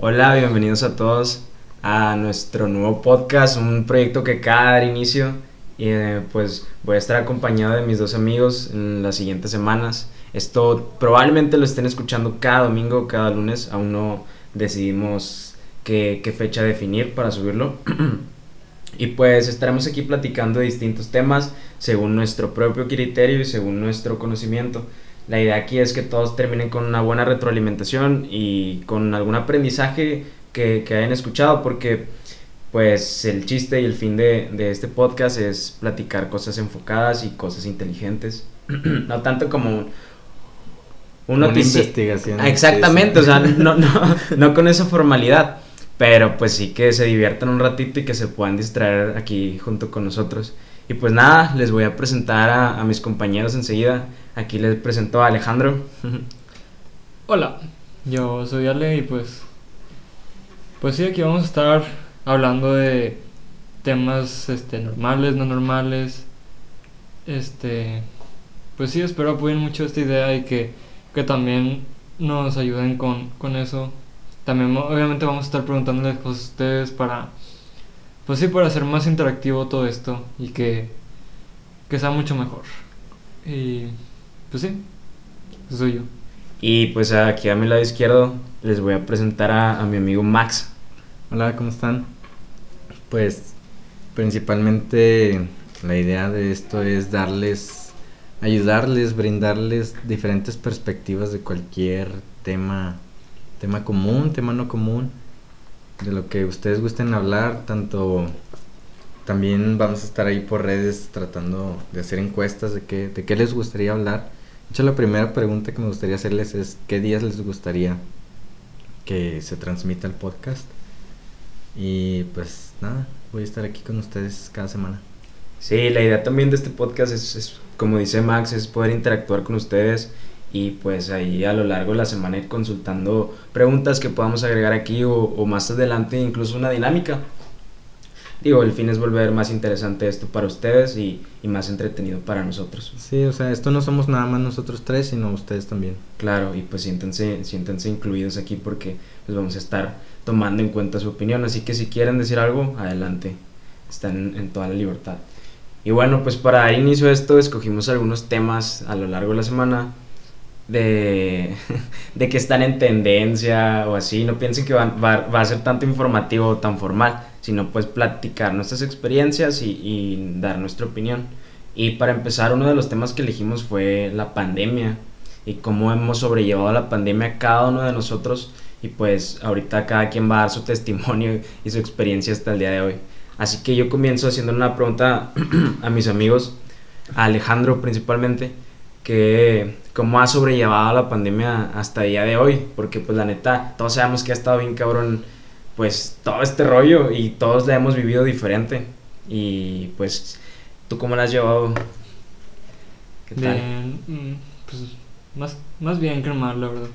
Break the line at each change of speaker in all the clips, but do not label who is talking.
Hola, bienvenidos a todos a nuestro nuevo podcast, un proyecto que acaba de dar inicio y eh, pues voy a estar acompañado de mis dos amigos en las siguientes semanas. Esto probablemente lo estén escuchando cada domingo, cada lunes, aún no decidimos qué, qué fecha definir para subirlo. y pues estaremos aquí platicando de distintos temas según nuestro propio criterio y según nuestro conocimiento. La idea aquí es que todos terminen con una buena retroalimentación y con algún aprendizaje que, que hayan escuchado, porque pues el chiste y el fin de, de, este podcast es platicar cosas enfocadas y cosas inteligentes. no tanto como
una investigación.
Exactamente, o sea, no, no, no con esa formalidad, pero pues sí que se diviertan un ratito y que se puedan distraer aquí junto con nosotros. Y pues nada, les voy a presentar a, mis compañeros enseguida. Aquí les presento a Alejandro.
Hola, yo soy Ale y pues pues sí, aquí vamos a estar hablando de temas este normales, no normales. Este pues sí, espero apoyen mucho esta idea y que, que también nos ayuden con, con eso. También obviamente vamos a estar preguntándoles cosas a ustedes para pues sí, para hacer más interactivo todo esto y que que sea mucho mejor. Y pues sí, soy yo.
Y pues aquí a mi lado izquierdo les voy a presentar a, a, mi amigo Max.
Hola, ¿cómo están? Pues principalmente la idea de esto es darles, ayudarles, brindarles diferentes perspectivas de cualquier tema, tema común, tema no común, de lo que ustedes gusten hablar, tanto también vamos a estar ahí por redes tratando de hacer encuestas de qué, de qué les gustaría hablar. De hecho, la primera pregunta que me gustaría hacerles es qué días les gustaría que se transmita el podcast. Y pues nada, voy a estar aquí con ustedes cada semana.
Sí, la idea también de este podcast es, es, como dice Max, es poder interactuar con ustedes y pues ahí a lo largo de la semana ir consultando preguntas que podamos agregar aquí o, o más adelante incluso una dinámica digo, el fin es volver más interesante esto para ustedes y, y, más entretenido para nosotros.
Sí, o sea, esto no somos nada más nosotros tres, sino ustedes también.
Claro, y pues siéntense, siéntense incluidos aquí porque pues vamos a estar tomando en cuenta su opinión, así que si quieren decir algo, adelante, están en, en toda la libertad. Y bueno, pues para dar inicio a esto, escogimos algunos temas a lo largo de la semana de, de que están en tendencia o así, no piensen que va, va, va a ser tanto informativo o tan formal sino pues platicar nuestras experiencias y, dar nuestra opinión. Y para empezar, uno de los temas que elegimos fue la pandemia y cómo hemos sobrellevado la pandemia cada uno de nosotros y pues ahorita cada quien va a dar su testimonio y su experiencia hasta el día de hoy. Así que yo comienzo haciendo una pregunta a mis amigos, a Alejandro principalmente, que cómo ha sobrellevado la pandemia hasta el día de hoy, porque pues la neta, todos sabemos que ha estado bien cabrón pues todo este rollo y todos la hemos vivido diferente. Y pues, ¿tú cómo la has llevado?
¿Qué tal? Bien, pues más, más bien que mal, la verdad.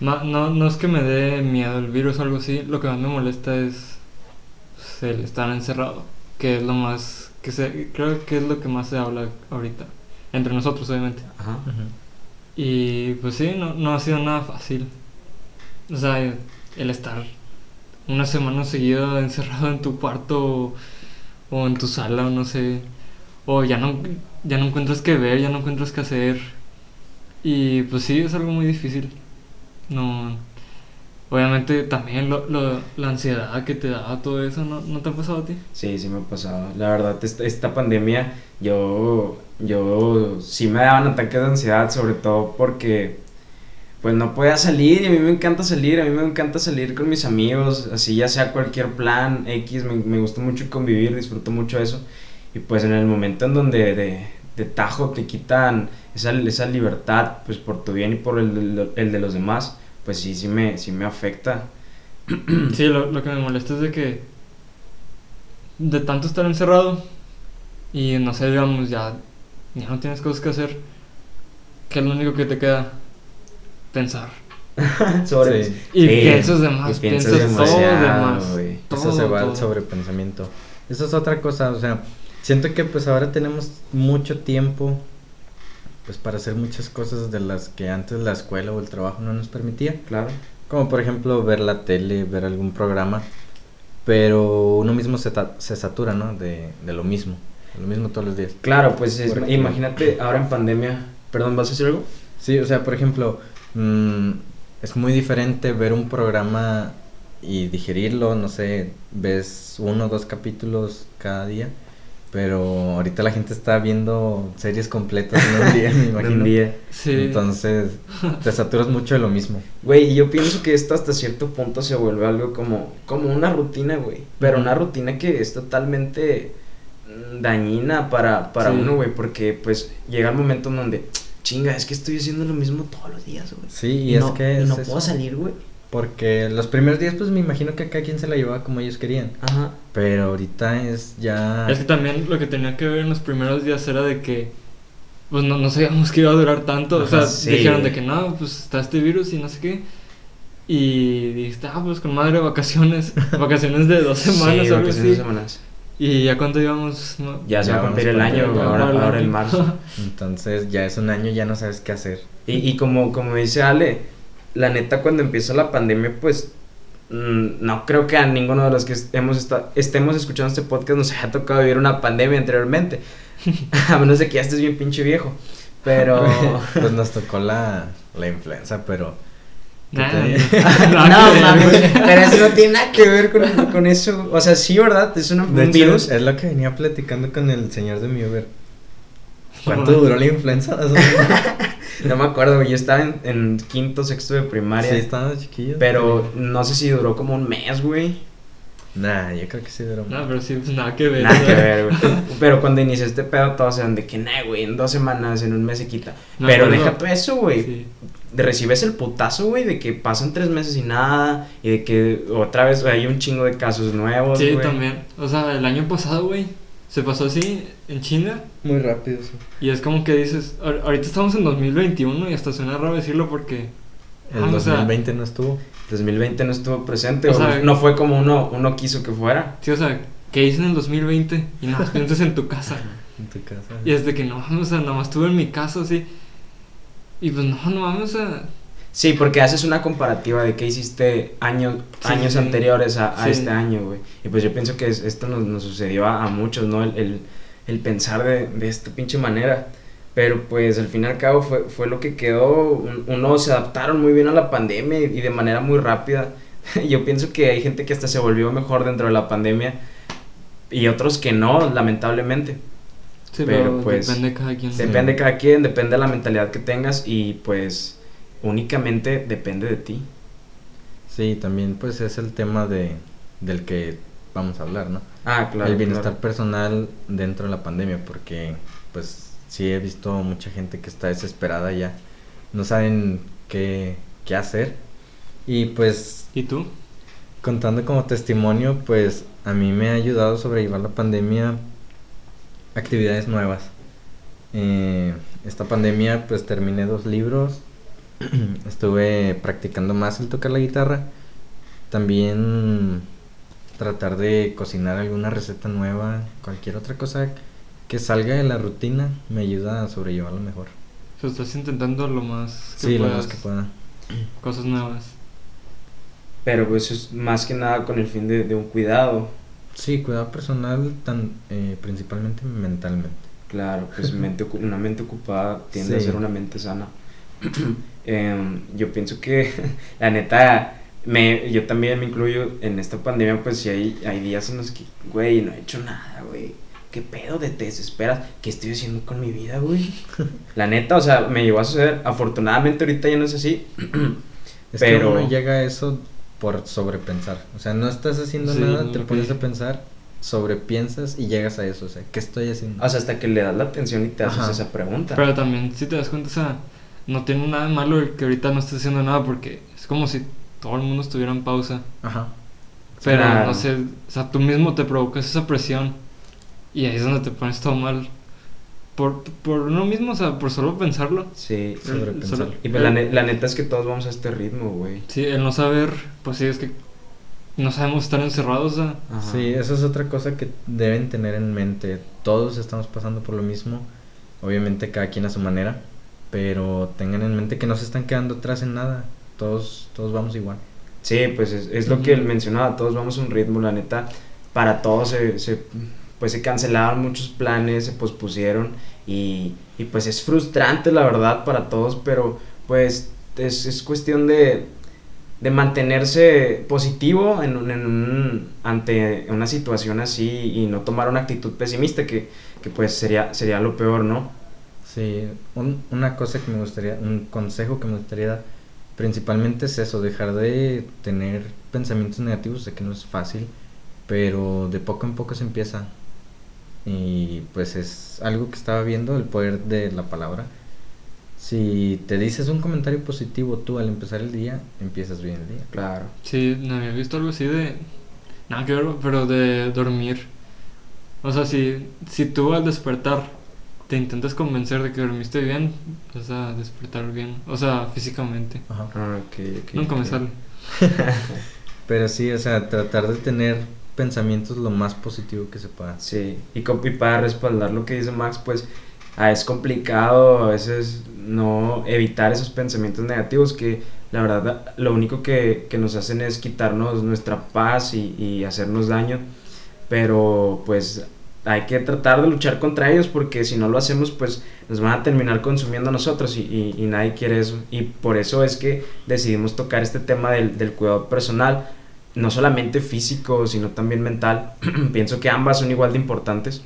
No, no, no es que me dé miedo el virus o algo así, lo que más me molesta es pues, el estar encerrado, que es lo más, que se, creo que es lo que más se habla ahorita, entre nosotros obviamente.
Ajá.
Y pues sí, no, no ha sido nada fácil. O sea, el estar una semana seguida encerrado en tu cuarto o, o, en tu sala o no sé o ya no ya no encuentras qué ver ya no encuentras qué hacer y pues sí es algo muy difícil no obviamente también lo, lo, la ansiedad que te da todo eso ¿no, ¿no te ha pasado a ti?
sí sí me ha pasado la verdad esta, esta pandemia yo yo sí me daban ataques de ansiedad sobre todo porque pues no podía salir y a mí me encanta salir, a mí me encanta salir con mis amigos, así ya sea cualquier plan X, me, me gusta mucho convivir, disfruto mucho eso. Y pues en el momento en donde de, de tajo te quitan esa, esa libertad, pues por tu bien y por el, el de los demás, pues sí, sí me, sí me afecta.
Sí, lo, lo que me molesta es de que de tanto estar encerrado y no sé, digamos, ya, ya no tienes cosas que hacer, que es lo único que te queda pensar.
sobre
sí. Y sí. piensas de más,
y
piensas,
piensas
todo de
demasiado,
más. Todo,
Eso se va
todo.
al sobrepensamiento. Eso es otra cosa, o sea, siento que pues ahora tenemos mucho tiempo pues para hacer muchas cosas de las que antes la escuela o el trabajo no nos permitía.
Claro.
Como por ejemplo ver la tele, ver algún programa, pero uno mismo se, ta- se satura, ¿no? De, de lo mismo, lo mismo todos los días.
Claro, pues es- imagínate ahora en pandemia. Perdón, ¿vas a decir algo?
Sí, o sea, por ejemplo, mm, es muy diferente ver un programa y digerirlo, no sé, ves uno o dos capítulos cada día, pero ahorita la gente está viendo series completas en un día, me
En
imagino.
un día.
Sí.
Entonces, te saturas mucho de lo mismo.
Güey, y yo pienso que esto hasta cierto punto se vuelve algo como, como una rutina, güey. Pero una rutina que es totalmente dañina para, para
Sí.
uno, güey. Porque pues llega el momento en donde, chinga, es que estoy haciendo lo mismo todos los días, güey.
Sí, y, es
no,
que
y
es
no
eso.
puedo salir, güey.
Porque los primeros días, pues me imagino que cada quien se la llevaba como ellos querían.
Ajá.
Pero ahorita es ya.
Es que también lo que tenía que ver en los primeros días era de que pues no, no sabíamos que iba a durar tanto. o sea,
sí.
dijeron de que no, pues está este virus y no sé qué. Y dijiste, ah, pues con madre vacaciones. vacaciones de dos semanas
sí,
o algo
vacaciones
así.
de semanas.
Y ya cuánto íbamos. No,
Ya se
Ya
va a cumplir el año, ahora, en marzo.
Entonces ya es un año, ya no sabes qué hacer.
Y, y como, como dice Ale, la neta cuando empieza la pandemia, pues mm, no creo que a ninguno de los que hemos esta- estemos escuchando este podcast nos haya tocado vivir una pandemia anteriormente. a menos de que ya estés bien pinche viejo. Pero...
pues nos tocó la, la influenza, pero. ¿Qué
Nah,
no, mames,
güey.
pero eso no tiene nada que ver con, con eso. O sea, sí, ¿verdad? Es una- un
hecho,
virus.
es lo que venía platicando con el señor de mi Uber. ¿Cuánto duró la influenza?
No me acuerdo, güey, yo estaba en, en quinto, sexto de primaria.
sí, estábamos chiquillos.
Pero no sé si duró como un mes, güey.
Nah, yo creo que sí duró.
No, pero sí, pues nada que ver.
Nada que ver, güey. Pero cuando inició este pedo, todos eran de que, nah, güey, en dos semanas, en un mes se quita. Pero
acuerdo-
deja todo eso, güey.
Sí.
De recibes el putazo, güey, de que pasan tres meses y nada. Y de que otra vez hay un chingo de casos nuevos,
Sí,
güey.
también. O sea, el año pasado, güey, se pasó así en China.
Muy rápido, sí.
Y es como que dices, "Ahor- ahorita estamos en 2021 y hasta suena raro decirlo porque...
El
ah, o sea,
2020 no estuvo.
2020 no estuvo presente,
O
o
sea,
no fue como uno, uno quiso que fuera.
Sí, o sea, ¿qué hice en el 2020? Y nada más piensas en tu casa.
En tu casa.
Y es de que no o sea, nada más estuve en mi casa así. Y pues no, no mames, o sea.
Sí, porque haces una comparativa de qué hiciste años,
Sí,
años
sí.
anteriores a, a
Sí.
este año, güey. Y pues yo pienso que es- esto nos, nos sucedió a, a muchos, ¿no? El, el, el pensar de, de esta pinche manera. Pero pues al fin y al cabo fue, fue lo que quedó. Un- Unos se adaptaron muy bien a la pandemia y de manera muy rápida. Yo pienso que hay gente que hasta se volvió mejor dentro de la pandemia y otros que no, lamentablemente.
Sí,
Pero,
pero,
pues,
depende de cada quien.
Depende de cada quien, depende de la mentalidad que tengas y pues únicamente depende de ti.
Sí, también pues es el tema de del que vamos a hablar, ¿no?
Ah, claro.
el bienestar
claro.
personal dentro de la pandemia, porque pues sí he visto mucha gente que está desesperada ya, no saben qué, qué hacer. Y pues
¿Y tú?
contando como testimonio, pues a mí me ha ayudado a sobrellevar la pandemia actividades nuevas. Eh, esta pandemia pues terminé dos libros, estuve practicando más el tocar la guitarra, también tratar de cocinar alguna receta nueva, cualquier otra cosa que salga de la rutina me ayuda a sobrellevarlo mejor.
Estás intentando lo más que
Sí, lo más que pueda.
Cosas nuevas.
Pero pues es más que nada con el fin de, de un cuidado.
Sí, cuidado personal, tan, eh, principalmente mentalmente.
Claro, pues mente, una mente ocupada tiende a ser una mente sana. Em, yo pienso que la neta, me, yo también me incluyo en esta pandemia, pues si hay, hay días en los que, güey, no he hecho nada, güey. ¿Qué pedo de te desesperas? ¿Qué estoy haciendo con mi vida, güey? La neta, o sea, me llegó a suceder. Afortunadamente ahorita ya no es así.
Es
Pero-
que uno llega a eso por sobrepensar. O sea, no estás haciendo
Sí,
nada, te pones a pensar, sobrepiensas y llegas a eso. O sea, ¿qué estoy haciendo?
O sea, hasta que le das la atención y te haces esa pregunta.
Pero también, si te das cuenta, o sea, no tiene nada de malo el que ahorita no estés haciendo nada porque es como si todo el mundo estuviera en pausa.
Ajá.
Pero
Claro.
no sé, o sea, tú mismo te provocas esa presión y ahí es donde te pones todo mal. Por, por uno mismo, o sea, por solo pensarlo.
Sí.
Sobrepensar.
Solo-
Y pues la, ne- la neta es que todos vamos a este ritmo, güey.
Sí, el no saber, pues sí, es que no sabemos estar encerrados, o sea.
Sí, eso es otra cosa que deben tener en mente. Todos estamos pasando por lo mismo. Obviamente cada quien a su manera. Pero tengan en mente que no se están quedando atrás en nada. todos, todos vamos igual.
Sí, pues es, es lo que él mencionaba, todos vamos a un ritmo, la neta, para todos se, se, pues se cancelaron muchos planes, se pospusieron y, y pues es frustrante la verdad para todos, pero pues es, es cuestión de, de mantenerse positivo en, ante una situación así y no tomar una actitud pesimista que, que pues sería, sería lo peor, ¿no?
Sí, un- una cosa que me gustaría, un consejo que me gustaría dar, principalmente es eso, dejar de tener pensamientos negativos, sé que no es fácil, pero de poco en poco se empieza. Y pues es algo que estaba viendo, el poder de la palabra. Si te dices un comentario positivo tú al empezar el día, empiezas bien el día.
Claro.
Sí, no había visto algo así de. Nada que ver, pero de dormir. O sea, si, si tú al despertar te intentas convencer de que dormiste bien, vas a despertar bien. O sea, físicamente.
Ajá.
Ah, ok, ok,
Nunca me
ok.
sale.
Pero sí, o sea, tratar de tener pensamientos lo más positivo que se pueda.
Sí, y, y para respaldar lo que dice Max, pues ah, es complicado a veces no evitar esos pensamientos negativos que la verdad lo único que, que nos hacen es quitarnos nuestra paz y, y hacernos daño, pero pues hay que tratar de luchar contra ellos porque si no lo hacemos pues nos van a terminar consumiendo a nosotros y, y- y nadie quiere eso. Y por eso es que decidimos tocar este tema del, del cuidado personal no solamente físico, sino también mental. Pienso que ambas son igual de importantes.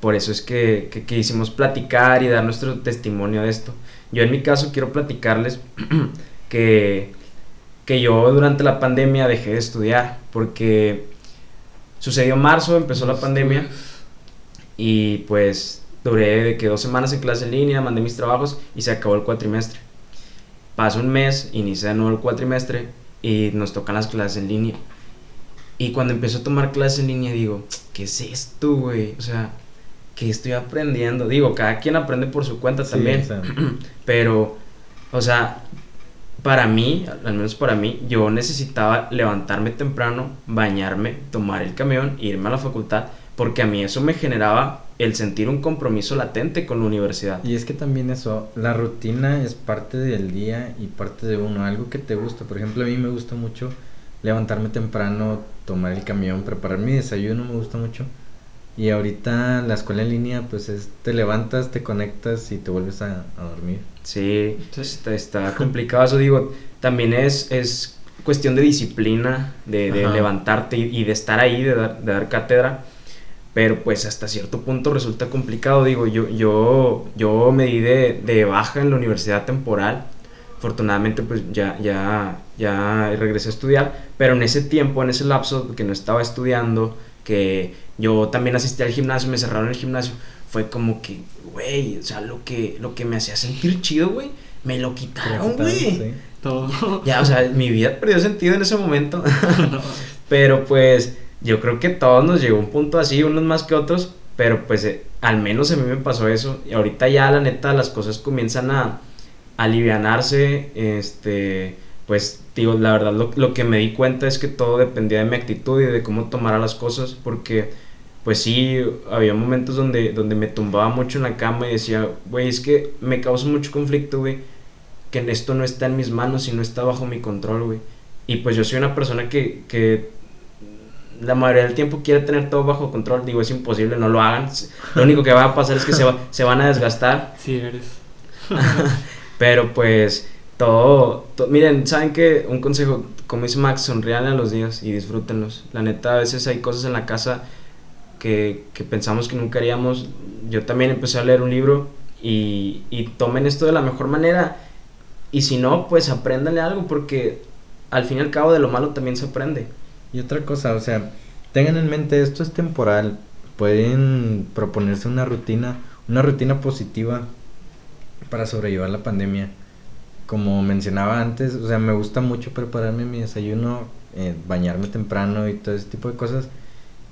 Por eso es que, que quisimos platicar y dar nuestro testimonio de esto. Yo en mi caso quiero platicarles que, que yo durante la pandemia dejé de estudiar porque sucedió marzo, empezó la pandemia y pues duré de que dos semanas en clase en línea, mandé mis trabajos y se acabó el cuatrimestre. Pasa un mes, inicia de nuevo el cuatrimestre y nos tocan las clases en línea. Y cuando empiezo a tomar clases en línea digo, ¿qué es esto, güey? O sea, ¿qué estoy aprendiendo? Digo, cada quien aprende por su cuenta
Sí,
también.
o sea,
Pero, o sea, para mí, al menos para mí, yo necesitaba levantarme temprano, bañarme, tomar el camión, irme a la facultad, porque a mí eso me generaba el sentir un compromiso latente con la universidad.
Y es que también eso, la rutina es parte del día y parte de uno, algo que te gusta. Por ejemplo, a mí me gusta mucho levantarme temprano, tomar el camión, preparar mi desayuno, me gusta mucho. Y ahorita la escuela en línea, pues es, te levantas, te conectas y te vuelves a, a dormir.
Sí. Está, está complicado eso, digo, también es, es cuestión de disciplina, de, levantarte y, y de estar ahí, de dar, de dar cátedra, pero pues hasta cierto punto resulta complicado, digo, yo, yo, yo me di de, de baja en la universidad temporal, afortunadamente pues ya, ya, ya regresé a estudiar, pero en ese tiempo, en ese lapso que no estaba estudiando, que yo también asistí al gimnasio, me cerraron el gimnasio, fue como que, güey, o sea, lo que, lo que me hacía sentir chido, güey, me lo quitaron, güey.
Sí.
Todo.
Ya, o sea, mi vida perdió sentido en ese momento. Pero pues yo creo que todos nos llegó un punto así, unos más que otros, pero pues eh, al menos a mí me pasó eso. Y ahorita ya la neta las cosas comienzan a alivianarse, este, pues digo, la verdad lo, que me di cuenta es que todo dependía de mi actitud y de cómo tomara las cosas, porque pues sí, había momentos donde, donde me tumbaba mucho en la cama y decía, güey, es que me causa mucho conflicto, güey, que esto no está en mis manos y no está bajo mi control, güey. Y pues yo soy una persona que la mayoría del tiempo quiere tener todo bajo control. Digo, es imposible, no lo hagan. Lo único que va a pasar es que se, va- se van a desgastar.
Sí, eres.
Pero pues todo, to- miren, ¿saben qué? Un consejo, como dice Max, sonrían a los días y disfrútenlos. La neta, a veces hay cosas en la casa que, que pensamos que nunca haríamos. Yo también empecé a leer un libro y, y tomen esto de la mejor manera. Y si no, pues apréndanle algo porque al fin y al cabo de lo malo también se aprende.
Y otra cosa, o sea, tengan en mente esto es temporal. Pueden proponerse una rutina, una rutina positiva para sobrellevar la pandemia. Como mencionaba antes, o sea, me gusta mucho prepararme mi desayuno, eh, bañarme temprano y todo ese tipo de cosas.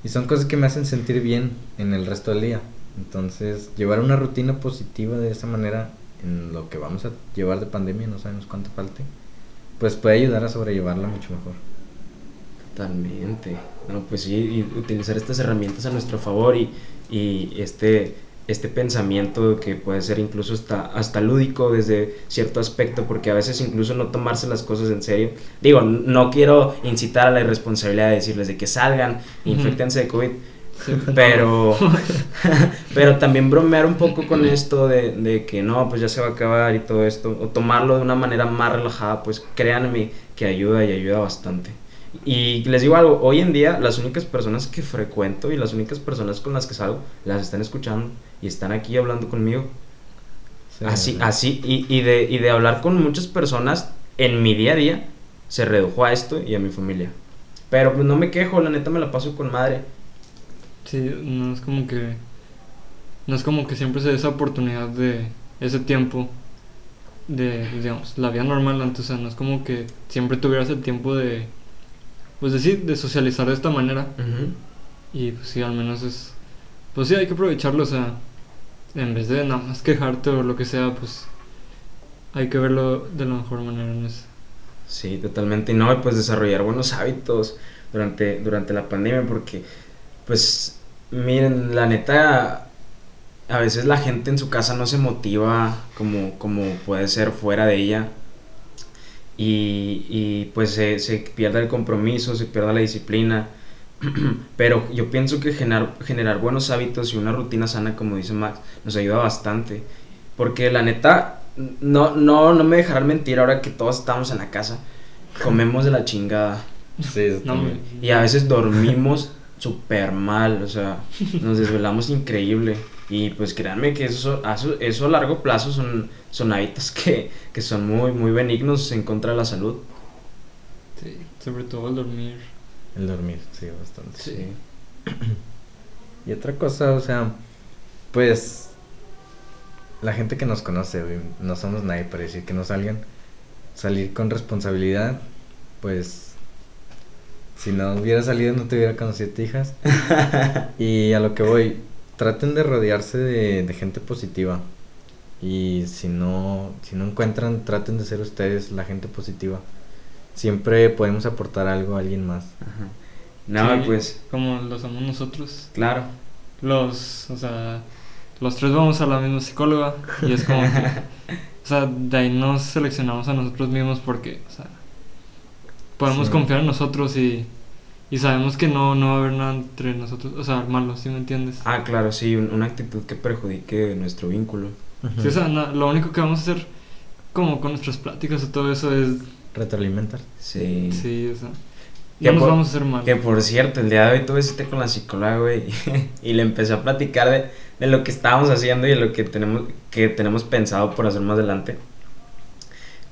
Y son cosas que me hacen sentir bien en el resto del día. Entonces, llevar una rutina positiva de esa manera en lo que vamos a llevar de pandemia, no sabemos cuánto falte, pues puede ayudar a sobrellevarla mucho mejor.
Totalmente. No, pues sí, y utilizar estas herramientas a nuestro favor y, y este este pensamiento que puede ser incluso hasta, hasta lúdico desde cierto aspecto, porque a veces incluso no tomarse las cosas en serio. Digo, no quiero incitar a la irresponsabilidad de decirles de que salgan, infectense de COVID, pero, pero también bromear un poco con esto de, de, que no, pues ya se va a acabar y todo esto, o tomarlo de una manera más relajada, pues créanme que ayuda y ayuda bastante. Y les digo algo, hoy en día las únicas personas que frecuento y las únicas personas con las que salgo las están escuchando y están aquí hablando conmigo. así, así, y, y, de, y de hablar con muchas personas en mi día a día, se redujo a esto y a mi familia. Pero pues no me quejo, la neta me la paso con madre.
Sí, no es como que. No es como que siempre se dé esa oportunidad de ese tiempo de, digamos, la vida normal antes. O sea, no es como que siempre tuvieras el tiempo de. Pues decir, de socializar de esta manera. Y pues sí, al menos es. Pues sí, hay que aprovecharlo, o sea. En vez de nada más quejarte o lo que sea, pues. Hay que verlo de la mejor manera en eso.
Sí, totalmente. Y no, pues desarrollar buenos hábitos durante, durante la pandemia, porque, pues, Miren, la neta, a veces la gente en su casa no se motiva como, como puede ser fuera de ella. Y, y pues se, se, pierde el compromiso, se pierde la disciplina. Pero yo pienso que generar, generar buenos hábitos y una rutina sana, como dice Max, nos ayuda bastante. Porque la neta, no, no, no me dejarán mentir ahora que todos estamos en la casa. Comemos de la chingada.
Sí,
y a veces dormimos súper mal, o sea, nos desvelamos increíble. Y pues créanme que eso, eso a largo plazo son, son hábitos que, que son muy, muy benignos en contra de la salud.
Sí, sobre todo el dormir.
El dormir, sí, bastante. Sí. y otra cosa, o sea, pues la gente que nos conoce, no somos nadie para decir que no salgan. Salir con responsabilidad, pues si no hubiera salido no te hubiera conocido hijas. y a lo que voy, traten de rodearse de, gente positiva. Y si no, si no encuentran, traten de ser ustedes la gente positiva. Siempre podemos aportar algo a alguien más.
No, pues.
Como lo somos nosotros.
Claro.
Los, o sea, los tres vamos a la misma psicóloga y es como que, o sea, de ahí nos seleccionamos a nosotros mismos porque, o sea, podemos confiar en nosotros y, y sabemos que no, no va a haber nada entre nosotros, o sea, malo, ¿sí me entiendes?
Ah, claro, sí, una actitud que perjudique nuestro vínculo.
Sí, o sea, lo único que vamos a hacer como con nuestras pláticas o todo eso es...
Retroalimentar.
Sí.
Sí, o sea... Ya nos vamos a hacer mal.
Que por cierto, el día de hoy tuve cita con la psicóloga, güey, y le empecé a platicar de, de, lo que estábamos haciendo y de lo que tenemos, que tenemos pensado por hacer más adelante.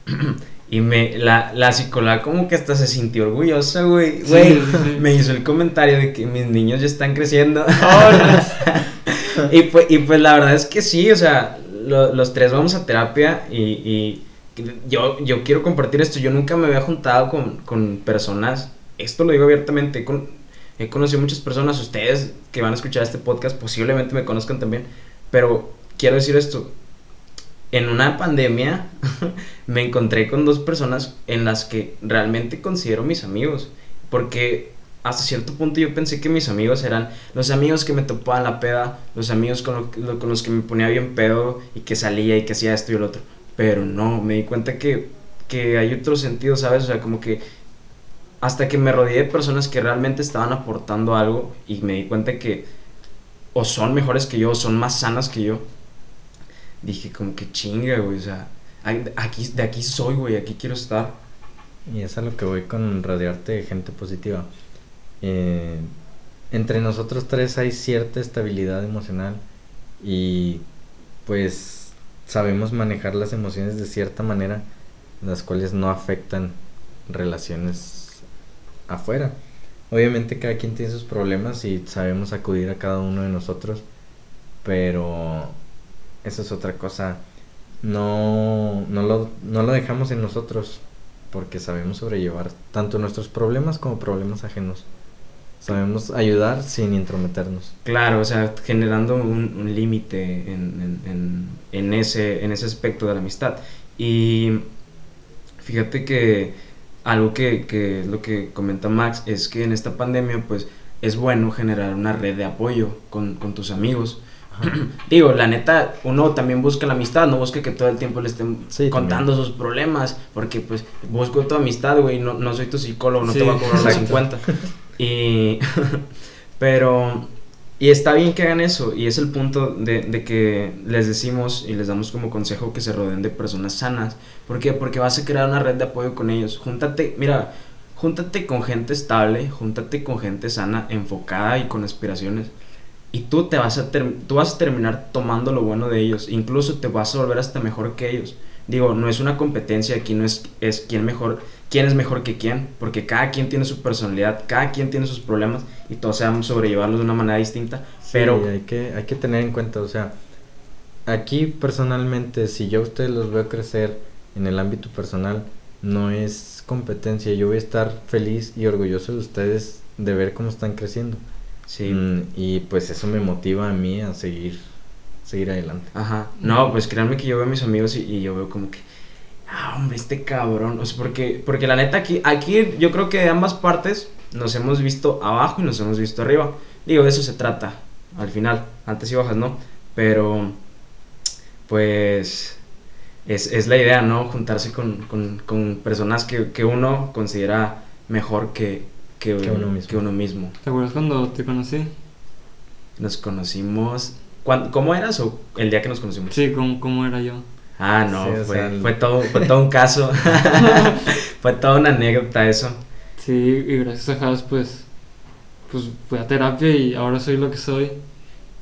Y me, la, la psicóloga como que hasta se sintió orgullosa, güey. Güey, me hizo el comentario de que mis niños ya están creciendo. y, pues, y pues la verdad es que sí, o sea, los tres vamos a terapia y, y, yo, yo quiero compartir esto. Yo nunca me había juntado con, con personas, esto lo digo abiertamente, con, he conocido muchas personas, ustedes que van a escuchar este podcast posiblemente me conozcan también, pero quiero decir esto, en una pandemia me encontré con dos personas en las que realmente considero mis amigos. Porque hasta cierto punto yo pensé que mis amigos eran los amigos que me topaban la peda, los amigos con, los que me ponía bien pedo y que salía y que hacía esto y el otro. Pero no, me di cuenta que, que hay otro sentido, ¿sabes? O sea, como que hasta que me rodeé de personas que realmente estaban aportando algo y me di cuenta que o son mejores que yo o son más sanas que yo dije como que chinga, güey, o sea, aquí, de aquí soy, güey, aquí quiero estar.
Y es a lo que voy con rodearte de gente positiva. Eh, entre nosotros tres hay cierta estabilidad emocional y pues sabemos manejar las emociones de cierta manera, las cuales no afectan relaciones afuera. Obviamente cada quien tiene sus problemas y sabemos acudir a cada uno de nosotros, pero eso es otra cosa. No, no, lo, no lo dejamos en nosotros porque sabemos sobrellevar tanto nuestros problemas como problemas ajenos. Sabemos ayudar sin intrometernos.
Claro, o sea, generando un, límite en, en, en, ese, en ese aspecto de la amistad. Y fíjate que algo que, que lo que comenta Max es que en esta pandemia pues es bueno generar una red de apoyo con, con tus amigos Digo, la neta, uno también busca la amistad, no busca que todo el tiempo le estén
Sí,
contando sus problemas, porque pues busco tu amistad, güey, no, no soy tu psicólogo, no te voy a cobrar los
exacto.
50. Y, pero, y está bien que hagan eso, y es el punto de, de que les decimos y les damos como consejo que se rodeen de personas sanas. ¿Por qué? Porque vas a crear una red de apoyo con ellos. Júntate, mira, júntate con gente estable, júntate con gente sana, enfocada y con aspiraciones. Y tú te vas a tú vas a terminar tomando lo bueno de ellos, incluso te vas a volver hasta mejor que ellos. Digo, no es una competencia, aquí no es, es quién mejor, quién es mejor que quién, porque cada quien tiene su personalidad, cada quien tiene sus problemas y todos sabemos sobrellevarlos de una manera distinta, pero
Sí, hay que, hay que tener en cuenta, o sea, aquí personalmente, si yo a ustedes los veo crecer en el ámbito personal, no es competencia, yo voy a estar feliz y orgulloso de ustedes de ver cómo están creciendo.
Sí.
Mm, y pues eso me motiva a mí a seguir, seguir adelante.
Ajá. No, pues créanme que yo veo a mis amigos y, y yo veo como que. Ah, hombre, este cabrón. O sea, porque, porque la neta aquí, aquí yo creo que de ambas partes nos hemos visto abajo y nos hemos visto arriba. Digo, de eso se trata. Al final. Antes y bajas, ¿no? Pero. Pues. Es, es la idea, ¿no? Juntarse con, con, con personas que, que uno considera mejor que, que,
Que uno mismo.
que uno mismo.
¿Te acuerdas cuando te conocí?
Nos conocimos. ¿cuán- ¿Cómo eras o el día que nos conocimos?
Sí, ¿cómo, cómo era yo?
Ah, no,
Sí,
fue,
sea, el-
fue, todo, fue todo un caso. fue toda una anécdota eso.
Sí, y gracias a Has, pues, pues fui a terapia y ahora soy lo que soy.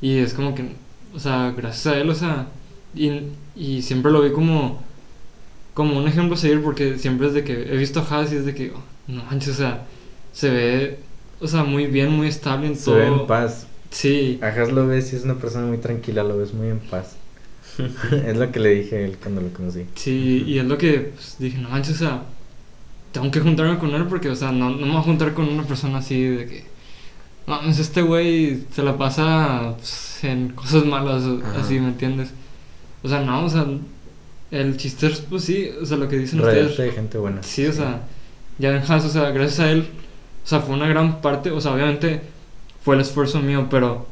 Y es como que, o sea, gracias a él, o sea, y, y siempre lo vi como, como un ejemplo a seguir porque siempre es de que he visto a Has y es de que, oh, no manches, o sea, se ve, o sea, muy bien, muy estable en
Se
todo.
ve en paz.
Sí,
Ajas lo ves y es una persona muy tranquila, lo ves muy en paz. es lo que le dije a él cuando lo conocí.
sí, y es lo que pues, dije, no manches, o sea, tengo que juntarme con él porque, o sea, no, no me voy a juntar con una persona así de que, no, mames, este güey se la pasa pues, en cosas malas,
Ajá.
así, ¿me entiendes? O sea, no, o sea, el chiste es, pues sí, o sea, lo que dicen
Rodearte
ustedes.
de gente buena.
Sí, o sea, ya en Haas, o sea, gracias a él, o sea, fue una gran parte, o sea, obviamente fue el esfuerzo mío, pero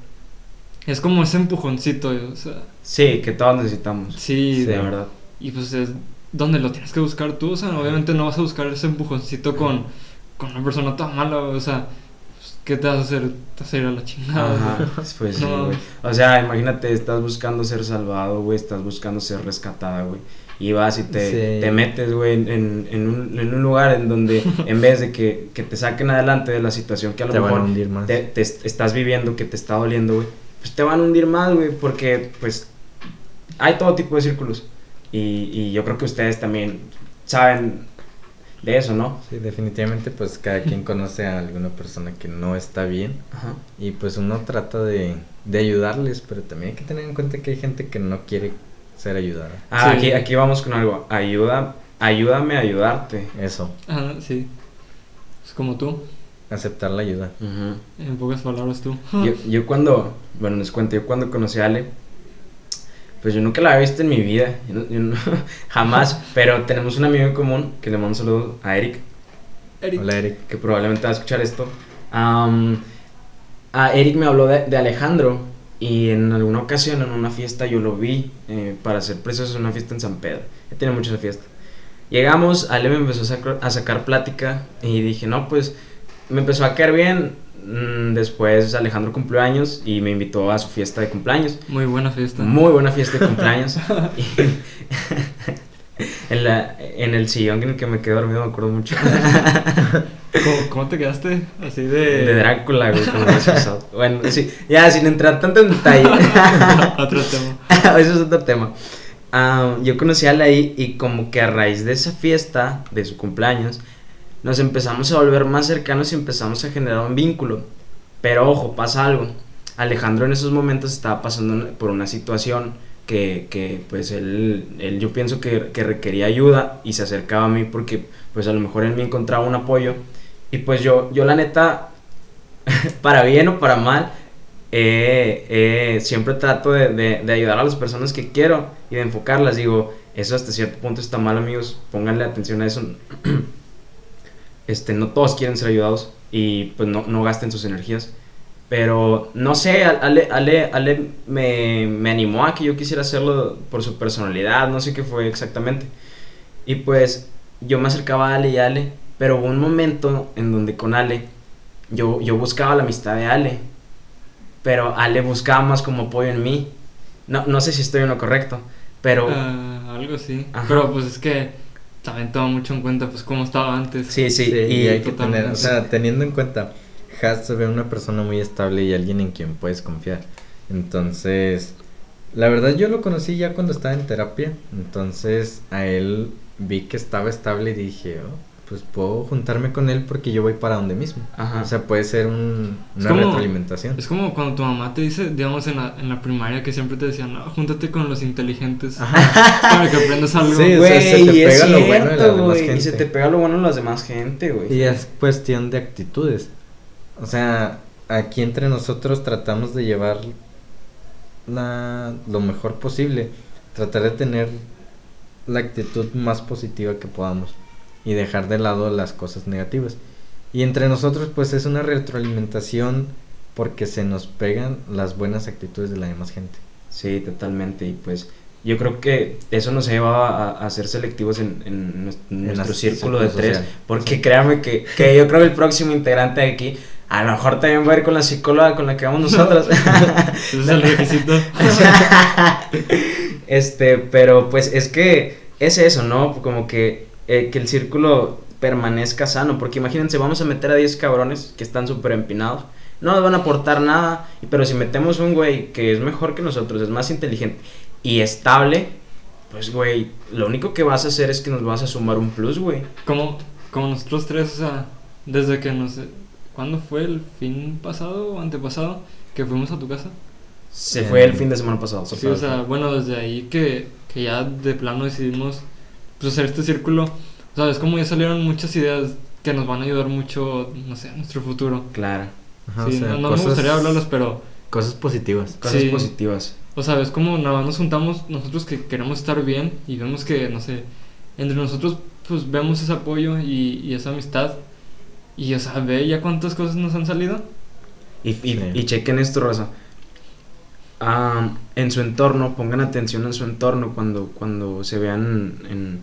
es como ese empujoncito, o sea,
Sí, que todos necesitamos.
sí,
de verdad.
y pues es donde lo tienes que buscar tú, o sea, obviamente no vas a buscar ese empujoncito con, con una persona tan mala, o sea, pues, ¿qué te vas a hacer? Te vas a ir a la chingada.
Ajá, pues sí, güey. O sea, imagínate, estás buscando ser salvado, güey, estás buscando ser rescatada, güey. Y vas y te,
Sí.
te metes, güey, en, en, un, en un lugar en donde en vez de que, que te saquen adelante de la situación que a lo
Te van a
mejor
hundir más.
te, te est- estás viviendo, que te está doliendo, güey, pues te van a hundir más, güey, porque pues hay todo tipo de círculos. Y, y yo creo que ustedes también saben de eso, ¿no?
Sí, definitivamente pues cada quien conoce a alguna persona que no está bien
Ajá.
y pues uno trata de, de ayudarles, pero también hay que tener en cuenta que hay gente que no quiere ser ayudada.
Ah,
Sí.
aquí, aquí vamos con algo. Ayuda, ayúdame a ayudarte.
Eso,
Ajá, sí. Es como tú,
aceptar la ayuda.
En pocas palabras tú.
yo, yo cuando, bueno, les cuento, yo cuando conocí a Ale, pues yo nunca la había visto en mi vida, yo no- yo no- jamás, pero tenemos un amigo en común que le mando un saludo a Eric,
Eric.
Hola Eric.
que probablemente va a escuchar esto. A Eric me habló de, de Alejandro y en alguna ocasión en una fiesta yo lo vi, eh, para ser precisos, en una fiesta en San Pedro. He tenido mucho esa fiesta. Llegamos, Ale me empezó a sacar, a sacar plática y dije, no, pues me empezó a caer bien. Mm, Después Alejandro cumplió años y me invitó a su fiesta de cumpleaños.
Muy buena fiesta.
Muy buena fiesta de cumpleaños. Y en, la, en el sillón en el que me quedé dormido me acuerdo mucho.
¿Cómo, cómo te quedaste? Así de...
De Drácula, güey, como. Bueno, sí, ya sin entrar tanto en detalle.
Otro tema.
Eso es otro tema. Ah, yo conocí a Ale ahí y como que a raíz de esa fiesta, de su cumpleaños, nos empezamos a volver más cercanos y empezamos a generar un vínculo. Pero ojo, pasa algo. Alejandro en esos momentos estaba pasando por una situación que, pues él, él yo pienso que, que requería ayuda y se acercaba a mí porque pues a lo mejor en mí encontraba un apoyo y pues yo, yo la neta, para bien o para mal, eh, siempre trato de, de- de ayudar a las personas que quiero y de enfocarlas. Digo, eso hasta cierto punto está mal, amigos. Pónganle atención a eso. este, no todos quieren ser ayudados y pues no, no gasten sus energías. Pero no sé, Ale, Ale, Ale me, me animó a que yo quisiera hacerlo por su personalidad, no sé qué fue exactamente. Y pues yo me acercaba a Ale y Ale, pero hubo un momento en donde con Ale yo, yo buscaba la amistad de Ale, pero Ale buscaba más como apoyo en mí. No, no sé si estoy en lo correcto, pero...
Ah, algo así.
Ajá.
Pero pues es que también toma mucho en cuenta pues cómo estaba antes.
Sí, sí,
Sí,
y
y hay que tener, o sea, teniendo en cuenta, Has se ve una persona muy estable y alguien en quien puedes confiar. Entonces, la verdad yo lo conocí ya cuando estaba en terapia, entonces a él vi que estaba estable y dije, "Oh, pues puedo juntarme con él porque yo voy para donde mismo.
Ajá.
O sea, puede ser un,
Es
una
como-
retroalimentación.
Es como cuando tu mamá te dice, digamos en la, en la primaria, que siempre te decían, no, júntate con los inteligentes para que aprendas algo.
Sí, o sea,
Güey,
se te pega lo bueno de la demás
Y
gente.
se te pega lo bueno de las demás gente, güey.
Y es cuestión de actitudes. O sea, aquí entre nosotros tratamos de llevar la, lo mejor posible. Tratar de tener la actitud más positiva que podamos. Y dejar de lado las cosas negativas. Y entre nosotros pues es una retroalimentación porque se nos pegan las buenas actitudes de la demás gente.
Sí, totalmente. Y pues yo creo que eso nos lleva a, a ser selectivos en, en nues- en
En
nuestro círculo de tres.
social.
Porque créame que, que yo creo que el próximo integrante de aquí a lo mejor también va a ir con la psicóloga con la que vamos nosotros.
Ese es el requisito.
este, pero pues es que es eso, ¿no? Como que, eh, que el círculo permanezca sano. Porque imagínense, vamos a meter a 10 cabrones que están súper empinados. No nos van a aportar nada. Pero si metemos un güey que es mejor que nosotros, es más inteligente y estable, pues güey, lo único que vas a hacer es que nos vas a sumar un plus, güey.
Como, como nosotros tres, o sea, desde que nos... ¿Cuándo fue? ¿El fin pasado o antepasado? Que fuimos a tu casa.
Se
Eh,
fue el fin de semana pasado.
Sí, o sea, bueno, desde ahí que, que ya de plano decidimos pues, hacer este círculo. O sea, es como ya salieron muchas ideas que nos van a ayudar mucho, no sé, a nuestro futuro.
Claro.
Ajá,
Sí,
o sea,
no, no me gustaría hablarlas, pero,
Cosas positivas.
Cosas
Sí.
positivas.
o sea, es como nada más nos juntamos nosotros que queremos estar bien y vemos que, no sé, entre nosotros pues vemos ese apoyo y, y esa amistad. Y, o sea, ve ya cuántas cosas nos han salido.
Y, y,
Sí.
y chequen esto, Rosa. Ah, en su entorno, pongan atención en su entorno cuando, cuando se vean en-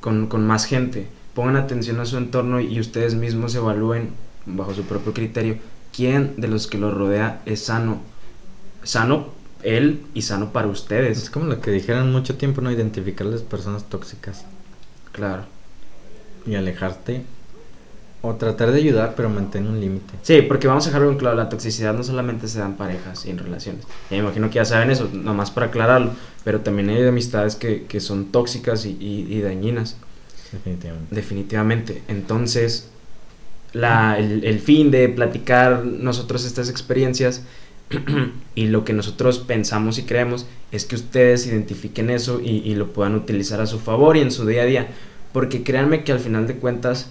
con, con más gente. Pongan atención a su entorno y ustedes mismos evalúen bajo su propio criterio quién de los que lo rodea es sano. Sano él y sano para
Es
ustedes.
como lo que dijeron mucho tiempo, ¿no? Identificar las personas tóxicas.
Claro.
y alejarte o tratar de ayudar pero mantener un límite.
Sí, porque vamos a dejarlo en claro, la toxicidad no solamente se da en parejas y en relaciones. Ya me imagino que ya saben eso, nomás para aclararlo. Pero también hay amistades que, que son tóxicas y, y- y dañinas,
Definitivamente.
definitivamente. Entonces, la, el, el fin de platicar nosotros estas experiencias y lo que nosotros pensamos y creemos es que ustedes identifiquen eso y, y lo puedan utilizar a su favor y en su día a día. Porque créanme que al final de cuentas,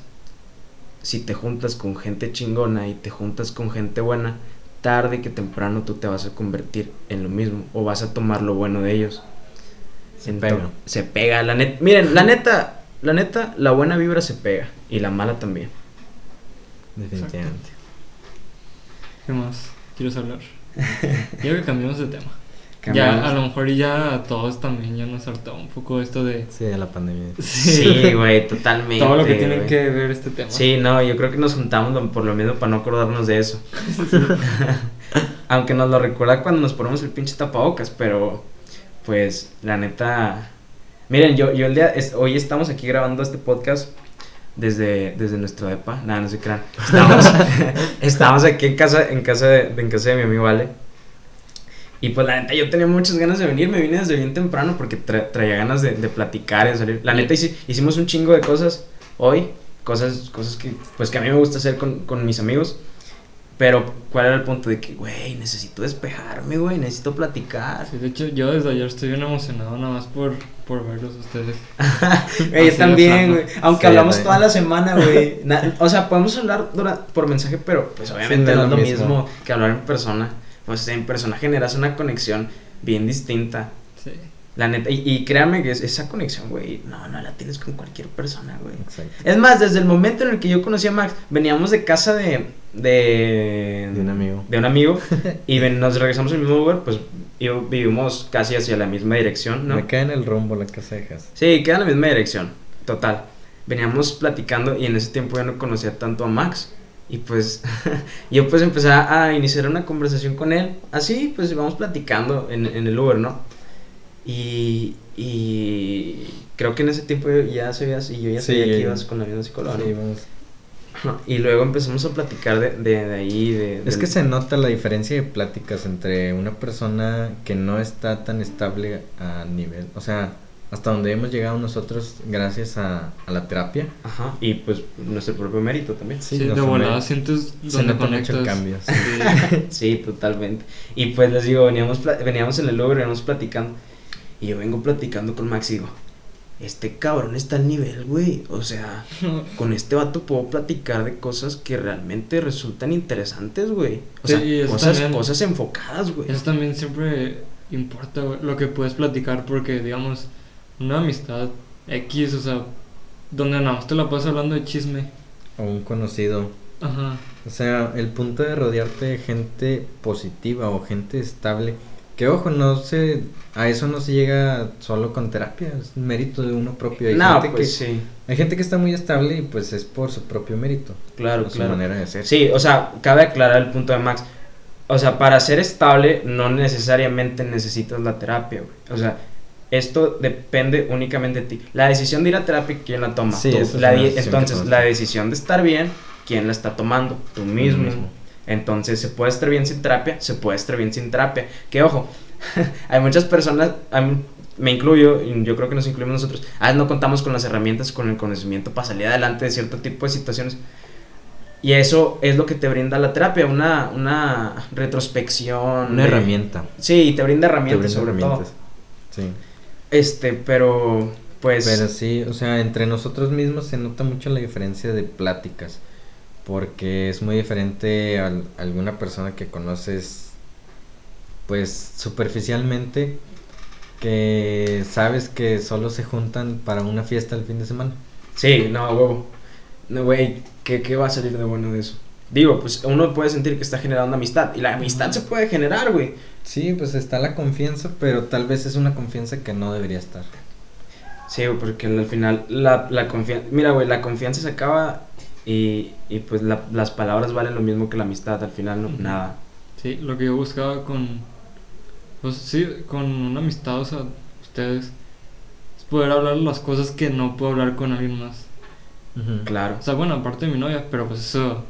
si te juntas con gente chingona y te juntas con gente buena, tarde que temprano tú te vas a convertir en lo mismo o vas a tomar lo bueno de ellos.
Se pega.
Se pega, la neta. Miren, la neta, la neta, la buena vibra se pega y la mala también.
Definitivamente.
¿Qué más quieres hablar? Creo que cambiamos de tema.
Cambiamos.
Ya, a lo mejor ya a todos también ya nos hartó un poco esto de
Sí, de la pandemia.
Sí, güey, totalmente.
todo lo que tiene que ver este tema.
Sí, no, yo creo que nos juntamos lo- por lo mismo para no acordarnos de eso. Aunque nos lo recuerda cuando nos ponemos el pinche tapabocas, pero pues la neta. Miren, yo, yo el día. es- hoy estamos aquí grabando este podcast desde, desde nuestro depa. Nada, no se crean. Estamos, estamos aquí en casa, en casa de, en casa de mi amigo Ale. Y pues la neta yo tenía muchas ganas de venir, me vine desde bien temprano porque tra- traía ganas de, de platicar y de salir. La neta hici- hicimos un chingo de cosas hoy, cosas, cosas que pues que a mí me gusta hacer con, con mis amigos. Pero ¿cuál era el punto de que, güey, necesito despejarme, güey, necesito platicar?
Sí, de hecho, yo desde ayer estoy bien emocionado nada más por, por verlos a ustedes.
Yo también, güey. Aunque
Sí,
hablamos
güey.
toda la semana, güey. O sea, podemos hablar dura- por mensaje, pero pues obviamente
no
no
es lo
lo
mismo.
mismo que hablar en persona. Pues en persona generas una conexión bien distinta.
Sí.
La neta, y, y créanme que es- esa conexión, güey, no, no la tienes con cualquier persona, güey.
Exacto.
Es más, desde el momento en el que yo conocí a Max, veníamos de casa de, de,
De un amigo.
de un amigo y ven- nos regresamos el mismo Uber, pues y vivimos casi hacia la misma dirección, ¿no?
Me cae en el rumbo la casa de Jas.
Sí, queda en la misma dirección, total. Veníamos platicando y en ese tiempo yo no conocía tanto a Max. Y pues yo pues empecé a iniciar una conversación con él. Así pues íbamos platicando en, en el Uber, ¿no? Y, y creo que en ese tiempo ya sabías y yo ya
Sí,
sabía que ibas con la misma psicóloga. ¿no?
Sí.
Ajá, Y luego empezamos a platicar de, de, de ahí. De,
Es que se nota la diferencia de pláticas entre una persona que no está tan estable a nivel, o sea, hasta donde hemos llegado nosotros gracias a, a la terapia.
Ajá, y pues nuestro propio mérito también.
Sí,
Sí, de volada sientes donde
mucho
conectas.
el cambio. sí.
Totalmente. Y pues les digo, veníamos, veníamos en el Uber, veníamos platicando. Y yo vengo platicando con Max y digo, este cabrón está al nivel, güey. O sea, con este vato puedo platicar de cosas que realmente resultan interesantes, güey. O
Sí,
sea, cosas,
también-
cosas enfocadas, güey.
Eso también siempre importa, güey, lo que puedes platicar, porque, digamos, una amistad X, o sea, donde nada más te la pasas hablando de chisme.
O un conocido.
Ajá.
O sea, el punto de rodearte de gente positiva o gente estable. Que ojo, no se, a eso no se llega solo con terapia, es mérito de uno propio. Hay,
no,
gente
pues
que,
sí,
hay gente que está muy estable y pues es por su propio mérito,
claro,
por su
claro.
manera de ser.
Sí, o sea, cabe aclarar el punto de Max. O sea, para ser estable no necesariamente necesitas la terapia, güey. O sea, esto depende únicamente de ti. La decisión de ir a terapia, ¿quién la toma?
Sí,
Tú.
es
La entonces, la decisión de estar bien, ¿quién la está tomando? Tú mismo.
mismo.
Entonces, se puede estar bien sin terapia, se puede estar bien sin terapia. Que ojo, hay muchas personas, me incluyo, y yo creo que nos incluimos nosotros, a veces no contamos con las herramientas, con el conocimiento para salir adelante de cierto tipo de situaciones. Y eso es lo que te brinda la terapia, una, una retrospección.
Una
de-
herramienta.
Sí, te brinda
te
herramientas
brinda
sobre
herramientas.
todo.
Sí.
Este, pero pues...
Pero sí, o sea, entre nosotros mismos se nota mucho la diferencia de pláticas. Porque es muy diferente a al- alguna persona que conoces, pues superficialmente, que sabes que solo se juntan para una fiesta el fin de semana.
Sí, no, huevo. No, güey, ¿qué, ¿qué va a salir de bueno de eso? Digo, pues uno puede sentir que está generando amistad. Y la amistad se puede generar, güey.
Sí, pues está la confianza, pero tal vez es una confianza que no debería estar.
Sí, porque al final la, la confianza... Mira, güey, la confianza se acaba y, y pues la- las palabras valen lo mismo que la amistad. Al final, no, nada.
Sí, lo que yo buscaba con. Pues sí, con una amistad, o sea, ustedes. Es poder hablar las cosas que no puedo hablar con alguien más.
Claro.
O sea, bueno, aparte de mi novia, pero pues eso.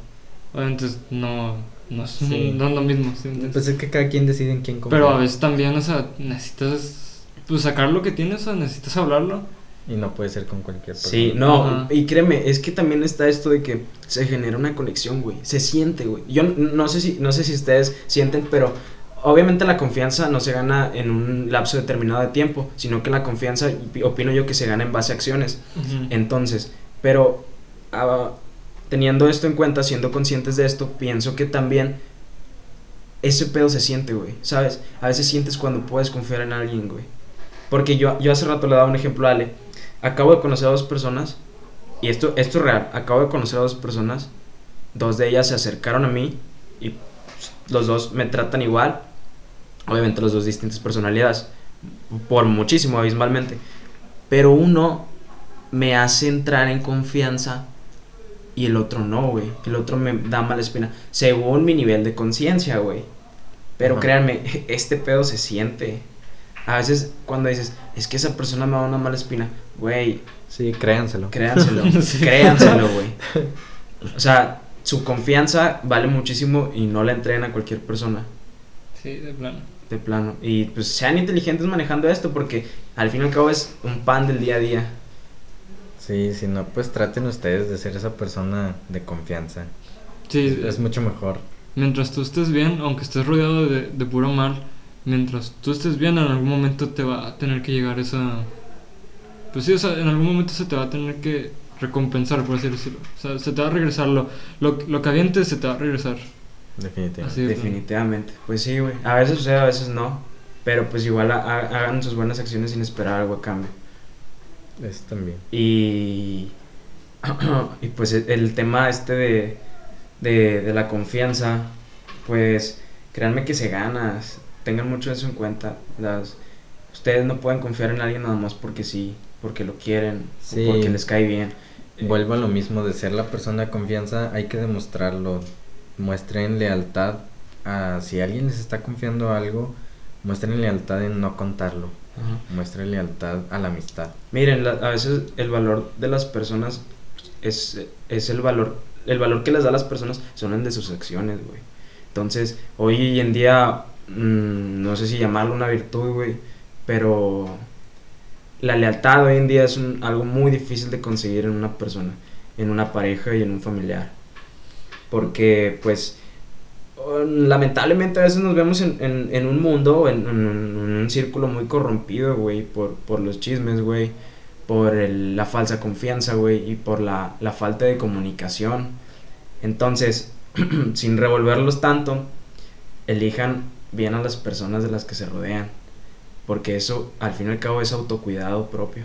Obviamente es- no. No es,
Sí.
no es lo mismo, ¿sí?
Pues es que cada quien decide en quién confiar.
Pero a veces también, o sea, necesitas. Pues sacar lo que tienes, o necesitas hablarlo.
Y no puede ser con cualquier persona.
Sí, no,
Ajá.
y créeme, es que también está esto de que se genera una conexión, güey. Se siente, güey. Yo n- no sé si no sé si ustedes sienten, pero obviamente la confianza no se gana en un lapso determinado de tiempo, sino que la confianza pi- opino yo que se gana en base a acciones. Entonces, pero ah, teniendo esto en cuenta, siendo conscientes de esto, pienso que también ese pedo se siente, güey, ¿sabes? A veces sientes cuando puedes confiar en alguien, güey. Porque yo, yo hace rato le daba un ejemplo a Ale. Acabo de conocer a dos personas, y esto, esto es real, acabo de conocer a dos personas, dos de ellas se acercaron a mí y los dos me tratan igual, obviamente los dos distintas personalidades, por muchísimo, abismalmente, pero uno me hace entrar en confianza y el otro no, güey. El otro me da mala espina. Según mi nivel de conciencia, güey. Pero
Ajá.
créanme, este pedo se siente. A veces cuando dices, es que esa persona me da una mala espina, güey,
Sí, créanselo.
créanselo,
Sí.
créanselo, güey. O sea, su confianza vale muchísimo y no la entreguen a cualquier persona,
Sí, de plano.
de plano. Y pues sean inteligentes manejando esto porque al fin y al cabo es un pan del día a día.
Sí, si no, pues traten ustedes de ser esa persona de confianza.
Sí,
Es mucho mejor.
mientras tú estés bien, aunque estés rodeado de, de puro mal, mientras tú estés bien, en algún momento te va a tener que llegar esa. Pues sí, o sea, en algún momento se te va a tener que recompensar, por así decirlo. O sea, se te va a regresar lo, lo, lo que avientes, se te va a regresar.
Definitivamente.
Definitivamente. Pues sí, güey. A veces sucede, a veces no. Pero pues igual ha- ha- hagan sus buenas acciones sin esperar algo a cambio.
Eso también.
Y, y pues el- el tema este de, de, de la confianza, pues créanme que se gana, tengan mucho eso en cuenta. Las, ustedes no pueden confiar en alguien nada más porque sí, porque lo quieren,
Sí.
o porque les cae bien.
Vuelvo a lo mismo de ser la persona de confianza, hay que demostrarlo. Muestren lealtad a si alguien les está confiando algo, muestren lealtad en no contarlo.
Ajá.
Muestren lealtad a la amistad.
Miren, la- a veces el valor de las personas es, es el valor, el valor que les da a las personas son el de sus acciones, güey. Entonces, hoy en día, mm, no sé si llamarlo una virtud, güey, pero la lealtad hoy en día es un- algo muy difícil de conseguir en una persona, en una pareja y en un familiar. Porque, pues, lamentablemente a veces nos vemos en, en- en un mundo, en, en un- círculo muy corrompido, güey, por, por los chismes, güey, por el- la falsa confianza, güey, y por la, la falta de comunicación. Entonces, sin revolverlos tanto, elijan bien a las personas de las que se rodean, porque eso, al fin y al cabo, es autocuidado propio.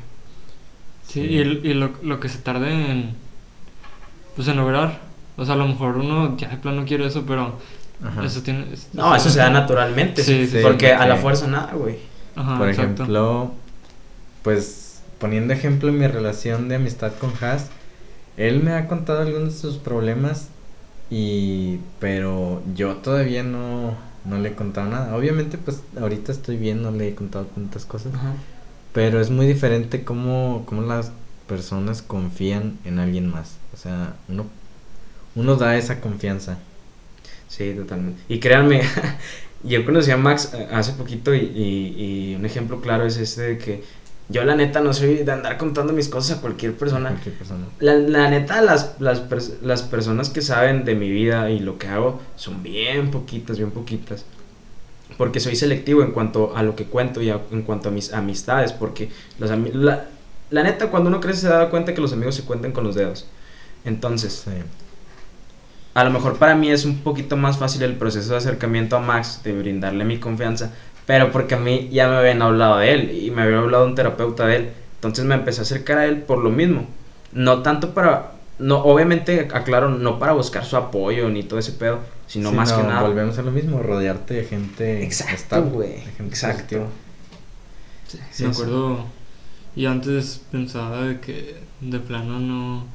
Sí,
Sí.
y, y lo, lo que se tarde en, pues en lograr. O sea, a lo mejor uno ya de plano quiere eso, pero
Ajá.
eso tiene... es-
No, eso se da naturalmente,
Sí, sí,
porque
sí.
a la fuerza nada, güey.
Ajá,
Por
exacto.
ejemplo, pues poniendo ejemplo en mi relación de amistad con Has, él me ha contado algunos de sus problemas y pero yo todavía no no le he contado nada. Obviamente pues ahorita estoy bien, no le he contado tantas cosas, pero es muy diferente cómo cómo las personas confían en alguien más. O sea, uno uno da esa confianza.
Sí, totalmente. Y créanme, yo conocí a Max eh, hace poquito y, y- y un ejemplo claro es este de que yo la neta no soy de andar contando mis cosas a cualquier persona.
Cualquier persona.
La, la neta, las, las, las personas que saben de mi vida y lo que hago son bien poquitas, bien poquitas. Porque soy selectivo en cuanto a lo que cuento y a- en cuanto a mis amistades. Porque los la, la neta, cuando uno crece se da cuenta que los amigos se cuentan con los dedos. Entonces,
Sí.
A lo mejor para mí es un poquito más fácil el proceso de acercamiento a Max, de brindarle mi confianza, pero porque a mí ya me habían hablado de él y me había hablado un terapeuta de él, entonces me empecé a acercar a él por lo mismo, no tanto para, no, obviamente aclaro, no para buscar su apoyo ni todo ese pedo, sino
Sí,
más que
no,
nada.
Volvemos a lo mismo, rodearte de gente
Exacto, güey, exacto.
positiva.
Sí,
Sí,
me
sí.
acuerdo. Y antes pensaba de que de plano no.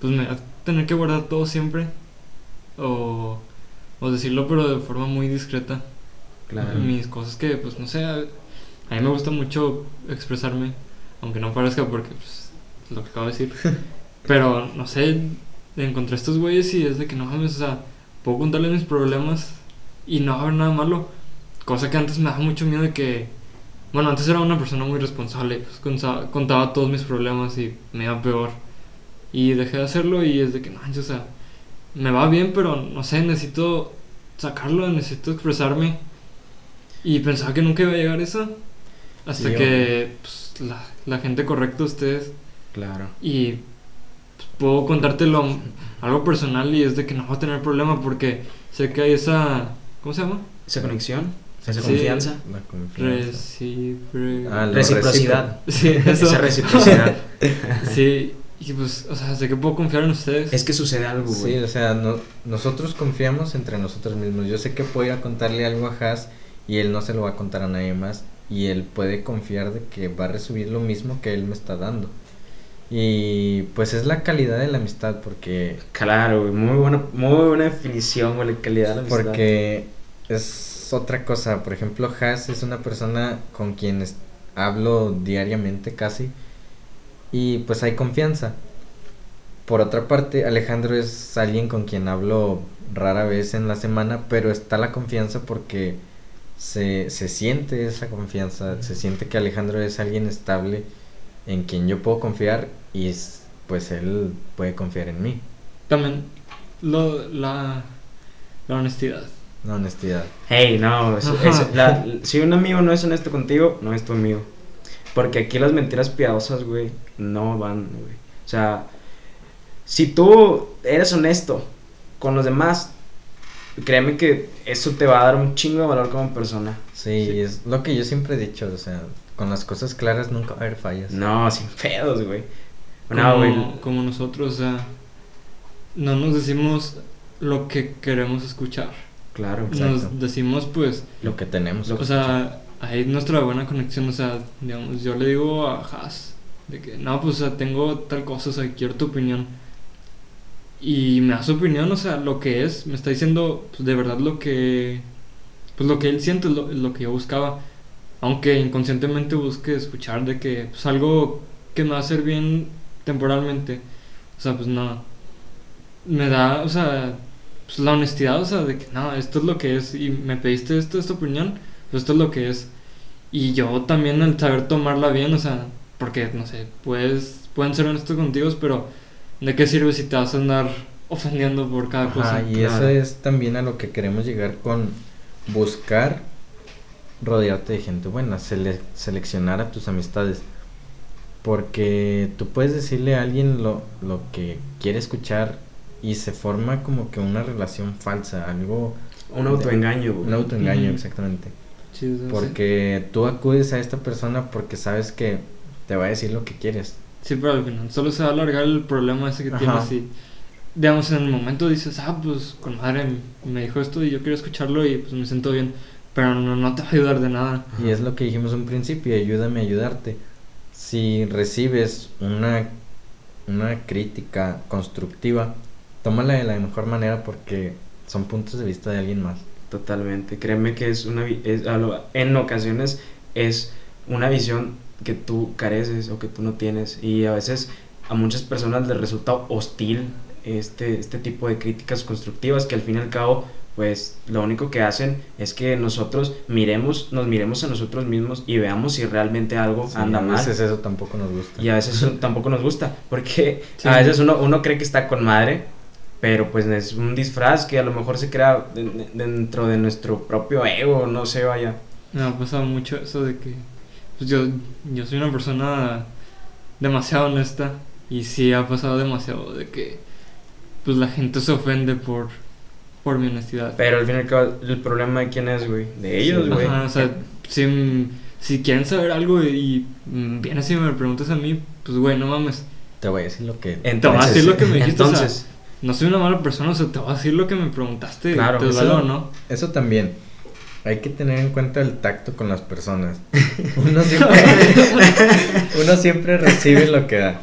Pues me iba a tener que guardar todo siempre. O, o decirlo, pero de forma muy discreta.
Claro.
Mis cosas que, pues no sé. A, a mí me gusta mucho expresarme. Aunque no parezca porque, pues, es lo que acabo de decir. pero no sé. Encontré estos güeyes y es de que no mames, o sea, puedo contarles mis problemas y no va a haber nada malo. Cosa que antes me daba mucho miedo de que. Bueno, antes era una persona muy responsable, pues contaba, todos mis problemas y me iba peor. Y dejé de hacerlo y es de que, no, o sea, me va bien, pero no sé, necesito sacarlo, necesito expresarme. Y pensaba que nunca iba a llegar eso. Hasta que pues, la, la gente correcta, ustedes,
Claro.
y pues, puedo contártelo algo personal y es de que no va a tener problema porque sé que hay esa. ¿Cómo se llama?
Esa conexión, esa
Sí.
confianza,
La confianza.
Recipro...
Ah,
reciprocidad.
Sí, eso.
esa reciprocidad.
Sí, y pues, o sea, sé que puedo confiar en ustedes.
es que sucede algo,
Sí, o sea, no- nosotros confiamos entre nosotros mismos. Yo sé que puedo ir a contarle algo a Has y él no se lo va a contar a nadie más. Y él puede confiar de que va a recibir lo mismo que él me está dando. Y pues es la calidad de la amistad porque
Claro, güey, muy buena, muy buena definición, güey, la calidad de la amistad.
Porque es otra cosa. Por ejemplo, Has es una persona con quien es- hablo diariamente casi. Y pues hay confianza. Por otra parte, Alejandro es alguien con quien hablo rara vez en la semana, pero está la confianza porque se, se siente esa confianza. Se siente que Alejandro es alguien estable en quien yo puedo confiar y es- pues él puede confiar en mí.
También lo, la, la honestidad.
La honestidad.
Hey, no, es- la- si un amigo no es honesto contigo, no es tu amigo. Porque aquí las mentiras piadosas, güey, no van, güey. O sea, si tú eres honesto con los demás, créeme que eso te va a dar un chingo de valor como persona.
Sí,
Sí.
es lo que yo siempre he dicho, o sea, con las cosas claras nunca va a haber fallas.
No, sin pedos, güey. No, güey.
como, como nosotros, o sea, no nos decimos lo que queremos escuchar.
Claro,
Exacto.
Nos decimos, pues,
Lo que tenemos.
o sea, ahí nuestra buena conexión, o sea, digamos, yo le digo a Haas, de que, no, pues, o sea, tengo tal cosa, o sea, quiero tu opinión. Y me da su opinión, o sea, lo que es, me está diciendo, pues, de verdad lo que, pues, lo que él siente es lo, lo que yo buscaba. Aunque inconscientemente busque escuchar de que, pues, algo que me va a hacer bien temporalmente, o sea, pues, no, me da, o sea, pues, la honestidad, o sea, de que, no, esto es lo que es, y me pediste esto, esta opinión, pues esto es lo que es. Y yo también el saber tomarla bien, o sea, porque, no sé, puedes, pueden ser honestos contigo, pero ¿de qué sirve si te vas a andar ofendiendo por cada cosa?
Ajá, y
claro.
eso es también a lo que queremos llegar con buscar rodearte de gente buena, sele- seleccionar a tus amistades. Porque tú puedes decirle a alguien lo, lo que quiere escuchar y se forma como que una relación falsa, algo,
Un autoengaño, güey.
un autoengaño exactamente.
Sí, sí, sí.
Porque tú acudes a esta persona porque sabes que te va a decir lo que quieres.
Sí, pero al final solo se va a alargar el problema ese que
Ajá.
tienes y, digamos, en el momento dices, ah, pues con madre me dijo esto y yo quiero escucharlo y pues me siento bien, pero no, no te va a ayudar de nada.
Y es lo que dijimos en un principio, ayúdame a ayudarte. Si recibes una, una crítica constructiva, tómala de la mejor manera porque son puntos de vista de alguien más.
Totalmente. Créeme que es una es, a en ocasiones es una visión que tú careces o que tú no tienes y a veces a muchas personas les resulta hostil este este tipo de críticas constructivas que al fin y al cabo pues lo único que hacen es que nosotros miremos nos miremos a nosotros mismos y veamos si realmente algo
Sí,
anda
a
mal
veces eso tampoco nos gusta.
y a veces eso tampoco nos gusta, porque
Sí.
a veces uno, uno cree que está con madre, pero pues es un disfraz que a lo mejor se crea de- de- dentro de nuestro propio ego, no sé, vaya.
Me ha pasado mucho eso de que pues yo, yo soy una persona demasiado honesta y sí ha pasado demasiado de que pues la gente se ofende por, por mi honestidad.
Pero al fin y al cabo, el problema de quién es, güey, de ellos,
Sí.
güey.
Ajá, o sea, si, si quieren saber algo y mm, vienes y me preguntas a mí, pues güey, no mames,
Te voy a decir lo que...
Entonces,
te voy a decir lo que me dijiste, o sea,
Entonces,
no soy una mala persona, o sea, te voy a decir lo que me preguntaste,
Claro,
te
eso-
no.
También. Hay que tener en cuenta el tacto con las personas. Uno siempre, uno siempre recibe lo que da.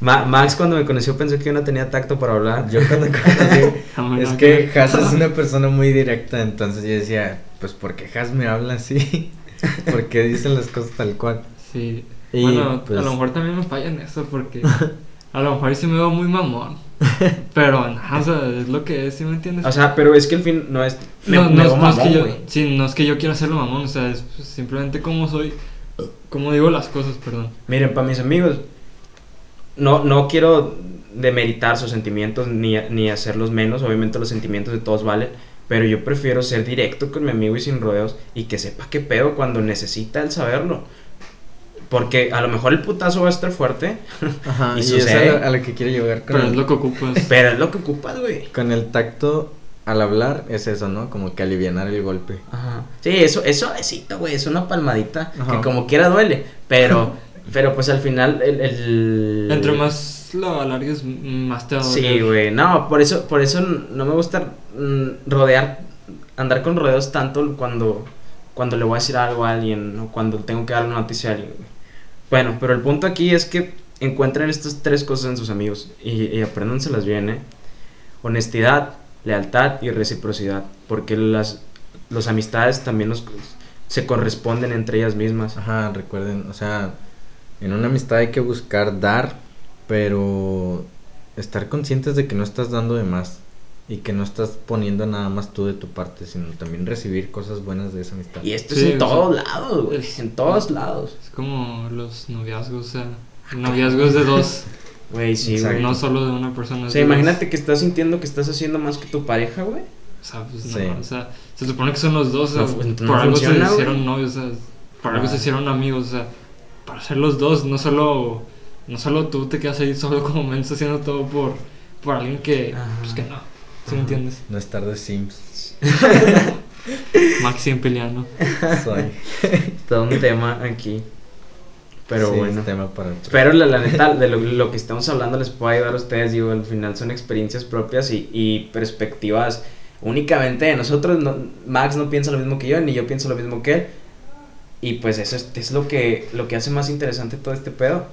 Ma- Max cuando me conoció pensó que yo no tenía tacto para hablar.
Yo cuando conocí, es que Has es una persona muy directa, entonces yo decía, pues ¿por qué Has me habla así? Porque dicen las cosas tal cual.
Sí.
Y,
bueno,
pues-
a lo mejor también me falla en eso porque a lo mejor sí me veo muy mamón. Pero, nada, o sea, es lo que es, ¿sí me entiendes?
O sea, pero es que el fin no es... me-
no,
me
no, es-
veo
no es que yo, sí, no es que yo quiera hacerlo mamón, o sea, es pues, simplemente como soy, como digo las cosas, perdón.
Miren, para mis amigos, no, no quiero demeritar sus sentimientos ni, ni hacerlos menos. Obviamente los sentimientos de todos valen. Pero yo prefiero ser directo con mi amigo y sin rodeos y que sepa qué pedo cuando necesita el saberlo. Porque a lo mejor el putazo va a estar fuerte,
Ajá,
Y
y, es
sucede.
a lo, a lo que quiero llegar con
Pero es lo que ocupas.
pero es lo que ocupas, güey.
con el tacto al hablar, es eso, ¿no? Como que alivianar el golpe.
Ajá. Sí, eso es suavecito, güey. Es una palmadita
Ajá.
que como quiera duele. Pero, pero pues al final el... el-
Entre más lo alargues, más te va a
Sí,
doler.
güey, no, por eso, por eso no me gusta mm, rodear, andar con rodeos tanto cuando, cuando le voy a decir algo a alguien o cuando tengo que dar una noticia a alguien. güey. Bueno, pero el punto aquí es que encuentren estas tres cosas en sus amigos y, y apréndanselas bien, ¿eh? Honestidad, lealtad y reciprocidad, porque las, las amistades también nos- se corresponden entre ellas mismas.
Ajá, recuerden, o sea, en una amistad hay que buscar dar, pero estar conscientes de que no estás dando de más y que no estás poniendo nada más tú de tu parte, sino también recibir cosas buenas de esa amistad.
Y esto
Sí,
es en
o sea,
todos lados, güey, en todos lados.
Es como los noviazgos, o sea, noviazgos de dos,
Güey, sí, güey.
no solo de una persona.
O sea,
dos.
imagínate que estás sintiendo que estás haciendo más que tu pareja, güey.
O sea, pues
Sí.
no, o sea, se supone que son los dos, o sea,
No fu- no
por algo
funciona,
se hicieron novios, o sea, por algo se hicieron amigos, o sea, para ser los dos, no solo, no solo tú te quedas ahí solo como menso haciendo todo por, por alguien que,
Ajá.
pues que no, ¿sí me entiendes?
No estar de Sims.
Maxi peleando.
Soy.
Todo un tema aquí. Pero
Sí,
bueno.
es tema para.
Pero la, la neta, de lo, lo que estamos hablando les puedo ayudar a ustedes, digo, al final son experiencias propias y, y perspectivas únicamente de nosotros. No, Max no piensa lo mismo que yo, ni yo pienso lo mismo que él. Y pues eso es, es lo, que, lo que hace más interesante todo este pedo.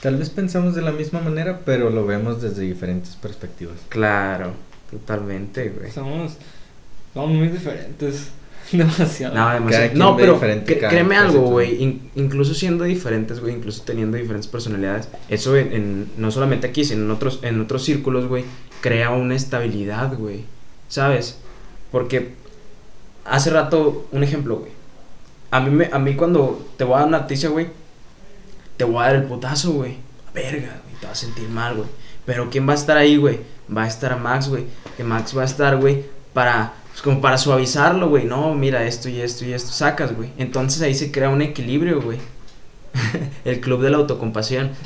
Tal vez pensamos de la misma manera, pero lo vemos desde diferentes perspectivas.
Claro, totalmente, güey.
Somos, somos muy diferentes. Demasiado.
No, demasiado. No, pero
diferente
cre-
cada
créeme algo, güey. in- incluso siendo diferentes, güey, incluso teniendo diferentes personalidades, eso en, en- no solamente aquí, sino en otros, en otros círculos, güey, crea una estabilidad, güey. ¿Sabes? Porque hace rato, un ejemplo, güey. A mí, me, a mí cuando te voy a dar una noticia, güey, te voy a dar el putazo, güey. Verga, güey, te vas a sentir mal, güey. Pero ¿quién va a estar ahí, güey? Va a estar Max, güey. Que Max va a estar, güey, para, pues como para suavizarlo, güey. No, mira, esto y esto y esto sacas, güey. Entonces ahí se crea un equilibrio, güey. el club de la autocompasión.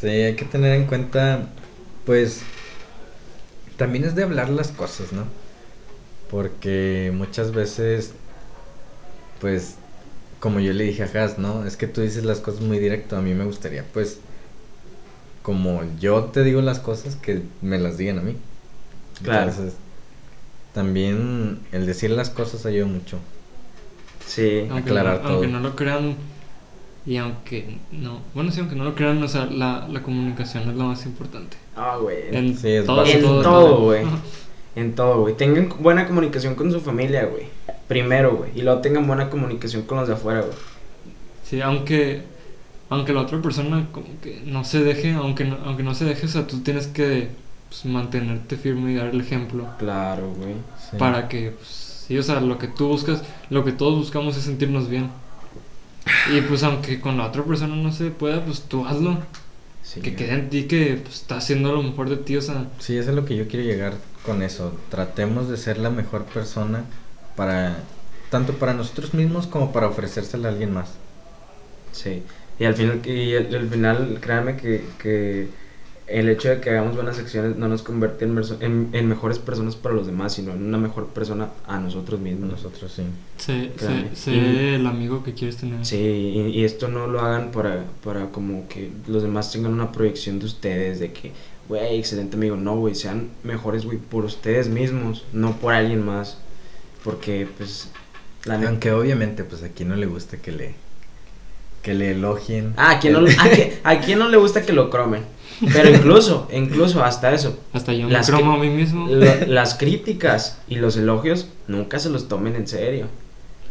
Sí, hay que tener en cuenta, pues, también es de hablar las cosas, ¿no? Porque muchas veces, pues, como yo le dije a Has, ¿no? Es que tú dices las cosas muy directo, a mí me gustaría, pues, como yo te digo las cosas, que me las digan a mí.
Claro.
Entonces, también el decir las cosas ayuda mucho.
Sí.
aunque,
aclarar
no, aunque
todo.
no lo crean y aunque no bueno sí aunque no lo crean o sea la, la comunicación es lo más importante
Ah, güey.
en
Sí, es
todo,
básico.
En
todo,
todo, güey. En todo, güey. Tengan buena comunicación con su familia, güey. Primero, güey. Y luego tengan buena comunicación con los de afuera, güey.
sí aunque aunque la otra persona como que no se deje aunque no, aunque no se deje o sea tú tienes que pues, mantenerte firme y dar el ejemplo
Claro, güey.
Sí.
para que pues, sí o sea lo que tú buscas lo que todos buscamos es sentirnos bien y pues aunque con la otra persona no se pueda pues tú hazlo
Sí.
que quede en ti que pues, está haciendo lo mejor de ti o sea
Sí, eso es lo que yo quiero llegar con eso. Tratemos de ser la mejor persona para tanto para nosotros mismos como para ofrecérsela a alguien más.
Sí. Y al final, y al final créanme que, que el hecho de que hagamos buenas acciones no nos convierte en, en, en mejores personas para los demás, sino en una mejor persona a nosotros mismos.
Nosotros sí.
sé, sé, sé
Y-
el amigo que quieres tener
Sí, y, y esto no lo hagan para, para como que los demás tengan una proyección de ustedes, de que, güey, excelente amigo. No, güey, sean mejores, güey, por ustedes mismos, no por alguien más. Porque, pues, la neta-
Aunque obviamente pues a quien no le gusta que le que le elogien.
Ah, ¿a quién, no, a, quién, a quién no le gusta que lo cromen? Pero incluso, incluso hasta eso,
hasta yo
Las
me cromo a mí mismo
lo- las críticas y los elogios nunca se los tomen en serio.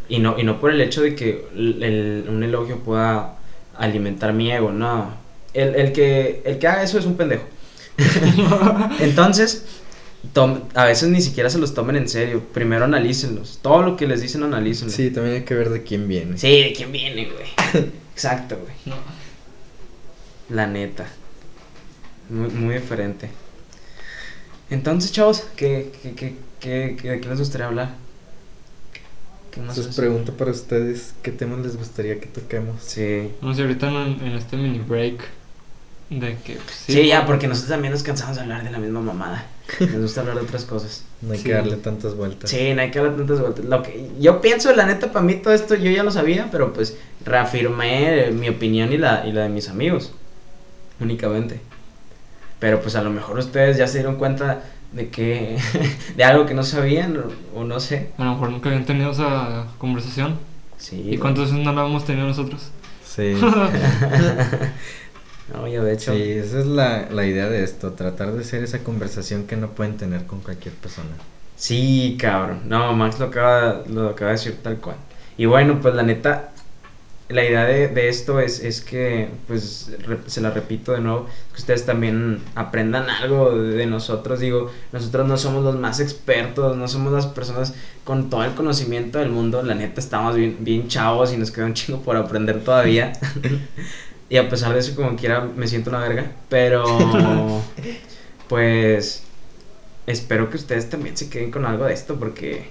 Y no, y no por el hecho de que el- el- un elogio pueda alimentar mi ego, no. El, el que, el que haga eso es un pendejo. Entonces, tom- a veces ni siquiera se los tomen en serio. Primero analícenlos. Todo lo que les dicen, analícenlo.
Sí, también hay que ver de quién viene.
Sí, ¿de quién viene, güey? Exacto, güey.
No.
La neta. Muy, muy diferente. Entonces, chavos, ¿qué, qué, qué, qué, qué- de qué les gustaría hablar? ¿Qué más
Entonces
es?
pregunto para ustedes qué temas les gustaría que toquemos.
Sí.
no sé ahorita en, en este mini break de que pues,
Sí, ya, porque nosotros también nos cansamos de hablar de la misma mamada. Nos gusta hablar de otras cosas.
No hay
Sí.
que darle tantas vueltas.
Sí, no hay que hablar tantas vueltas. Lo que yo pienso, la neta, para mí todo esto yo ya lo sabía, pero pues reafirmé eh, mi opinión y la, y la de mis amigos. Únicamente. Pero pues a lo mejor ustedes ya se dieron cuenta de que. de algo que no sabían, o, o no sé.
a lo mejor nunca habían tenido esa conversación
Sí.
y cuántas veces no la hemos tenido nosotros
Sí.
No, yo de hecho.
Sí, esa es la, la idea de esto, tratar de ser esa conversación que no pueden tener con cualquier persona.
Sí, cabrón. No, Max lo acaba, lo acaba de decir tal cual. Y bueno, pues la neta, la idea de, de esto es, es que, pues, re- se la repito de nuevo, que ustedes también aprendan algo de, de nosotros. Digo, nosotros no somos los más expertos, no somos las personas con todo el conocimiento del mundo. La neta, estamos bien, bien chavos y nos queda un chingo por aprender todavía. y a pesar de eso, como quiera, me siento una verga. Pero, pues, espero que ustedes también se queden con algo de esto porque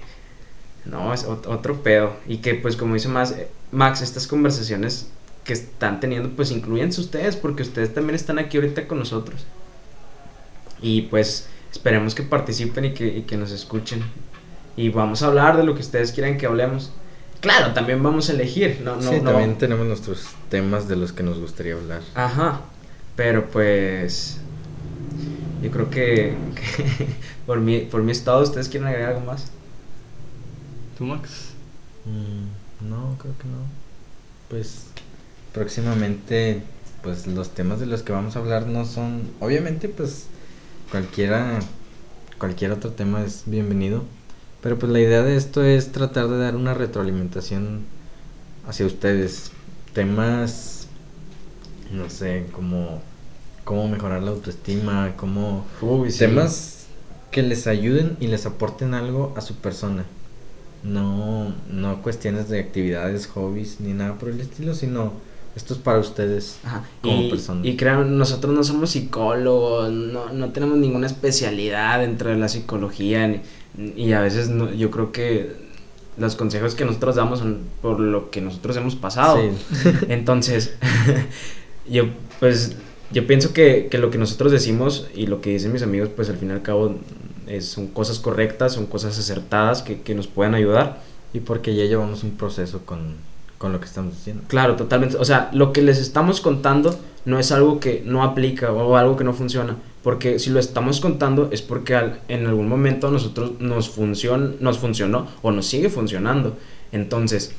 no es ot- otro pedo y que pues como dice eh, Max estas conversaciones que están teniendo pues incluyense ustedes porque ustedes también están aquí ahorita con nosotros y pues esperemos que participen y que, y que nos escuchen y vamos a hablar de lo que ustedes quieran que hablemos Claro, también vamos a elegir, no, no,
sí,
no-
también tenemos nuestros temas de los que nos gustaría hablar.
Ajá, pero pues yo creo que, que por mi por mi estado ustedes quieren agregar algo más.
¿Tú, Max?
Mm, no, creo que no. Pues próximamente, pues los temas de los que vamos a hablar no son, obviamente, pues cualquiera, cualquier otro tema es bienvenido. Pero pues la idea de esto es tratar de dar una retroalimentación hacia ustedes. Temas, no sé, como cómo mejorar la autoestima, cómo
Uy, sí.
temas que les ayuden y les aporten algo a su persona. No, no cuestiones de actividades, hobbies, ni nada por el estilo, sino esto es para ustedes
Ajá,
como
y,
persona.
y crean, nosotros no somos psicólogos, no, no tenemos ninguna especialidad dentro de la psicología ni- y a veces no- yo creo que los consejos que nosotros damos son por lo que nosotros hemos pasado.
Sí.
Entonces, yo pues yo pienso que, que lo que nosotros decimos y lo que dicen mis amigos, pues al fin y al cabo es- son cosas correctas, son cosas acertadas que, que nos pueden ayudar.
Y porque ya llevamos un proceso con, con lo que estamos diciendo.
Claro, totalmente. O sea, lo que les estamos contando no es algo que no aplica o algo que no funciona. Porque si lo estamos contando es porque al- en algún momento a nosotros nos, funcion, nos funcionó o nos sigue funcionando. Entonces,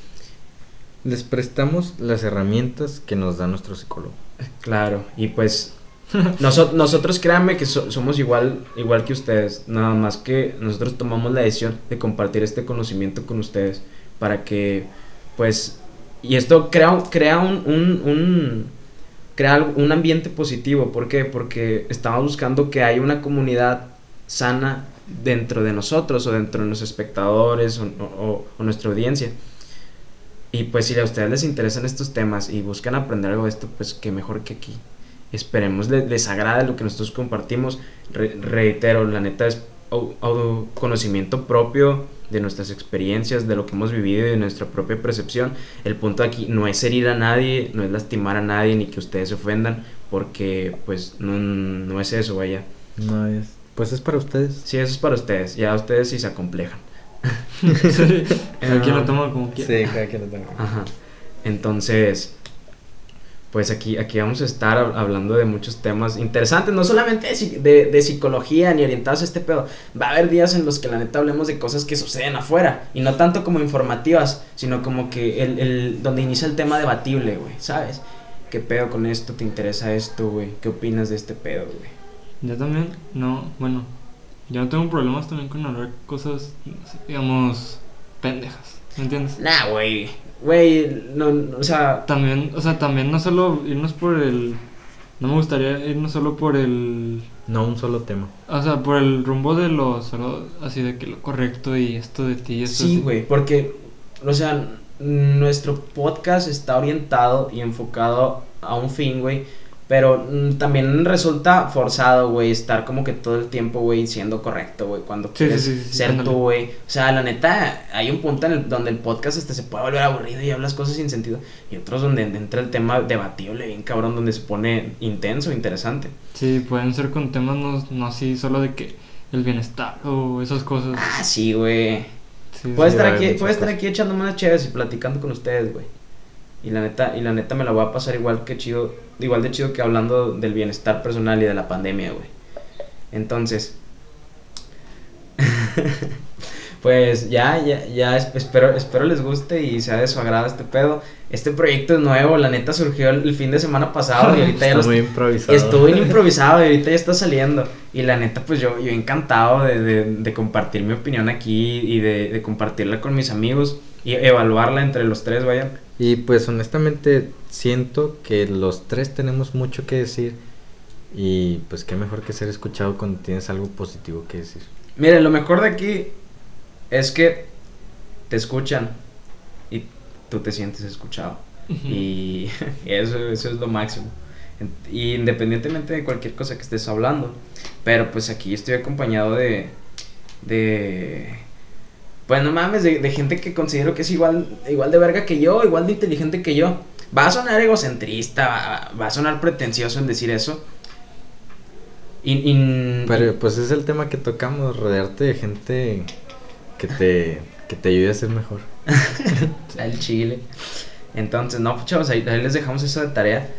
Les prestamos las herramientas que nos da nuestro psicólogo.
claro, y pues noso- nosotros créanme que so- somos igual, igual que ustedes. Nada más que nosotros tomamos la decisión de compartir este conocimiento con ustedes para que, pues, y esto crea, crea un, un, un- crea un ambiente positivo. ¿Por qué? Porque estamos buscando que haya una comunidad sana dentro de nosotros o dentro de nuestros espectadores o, o- nuestra audiencia. Y pues si a ustedes les interesan estos temas y buscan aprender algo de esto, pues qué mejor que aquí. Esperemos les, les agrade lo que nosotros compartimos. Re- reitero, la neta es au- autoconocimiento propio de nuestras experiencias, de lo que hemos vivido y de nuestra propia percepción. El punto aquí no es herir a nadie, no es lastimar a nadie ni que ustedes se ofendan, porque pues no, no es eso, vaya.
No es. Pues es para ustedes.
Sí, eso es para ustedes, ya ustedes sí se acomplejan.
Sí, Cada quien lo toma como quiera.
cada quien lo tenga.
Ajá. Entonces, pues aquí, aquí vamos a estar hab- hablando de muchos temas interesantes, no solamente de, de- de psicología ni orientados a este pedo. Va a haber días en los que la neta hablemos de cosas que suceden afuera, y no tanto como informativas, sino como que el, el- donde inicia el tema debatible, güey, ¿sabes? ¿Qué pedo con esto? ¿Te interesa esto, güey? ¿Qué opinas de este pedo, güey?
Yo también, no, bueno, yo no tengo problemas también con hablar cosas, digamos, pendejas, ¿me entiendes?
Nah, güey, güey, no, no, o sea,
También, o sea, también no solo irnos por el, no me gustaría irnos solo por el,
No un solo tema.
o sea, por el rumbo de lo solo, así de que lo correcto y esto de ti y esto
Sí, güey, porque, o sea, nuestro podcast está orientado y enfocado a un fin, güey. Pero mm, también resulta forzado, güey, estar como que todo el tiempo, güey, siendo correcto, güey, cuando
Sí,
quieres
sí, sí, sí,
ser tú, güey. O sea, la neta, hay un punto en el, donde el podcast este se puede volver aburrido y hablas cosas sin sentido. Y otros donde entra el tema debatible, bien cabrón, donde se pone intenso, interesante.
Sí, pueden ser con temas no, no así solo de que el bienestar o esas cosas.
Ah, sí, güey.
Sí.
estar aquí, puedo estar aquí echándome unas chéves y platicando con ustedes, güey. Y la neta, y la neta me la voy a pasar igual que chido, igual de chido que hablando del bienestar personal y de la pandemia, güey. Entonces, pues ya, ya, ya es- espero, espero les guste y sea de su agrado este pedo. Este proyecto es nuevo, la neta surgió el, fin de semana pasado y ahorita ya
Está
lo
muy improvisado.
Estuvo improvisado y ahorita ya está saliendo. Y la neta, pues yo, yo encantado de, de, de compartir mi opinión aquí y de, de compartirla con mis amigos y evaluarla entre los tres, vaya.
Y pues honestamente siento que los tres tenemos mucho que decir y pues qué mejor que ser escuchado cuando tienes algo positivo que decir.
Mire, lo mejor de aquí es que te escuchan y tú te sientes escuchado. Y eso, eso es lo máximo. Y independientemente de cualquier cosa que estés hablando. Pero pues aquí estoy acompañado de. de. Pues no mames, de, de gente que considero que es igual, igual de verga que yo, igual de inteligente que yo. Va a sonar egocentrista, va, va a sonar pretencioso en decir eso. Y, y-
Pero pues es el tema que tocamos, rodearte de gente que te, que te ayude a ser mejor.
al chile. Entonces, no, chavos, ahí, ahí les dejamos esa de tarea.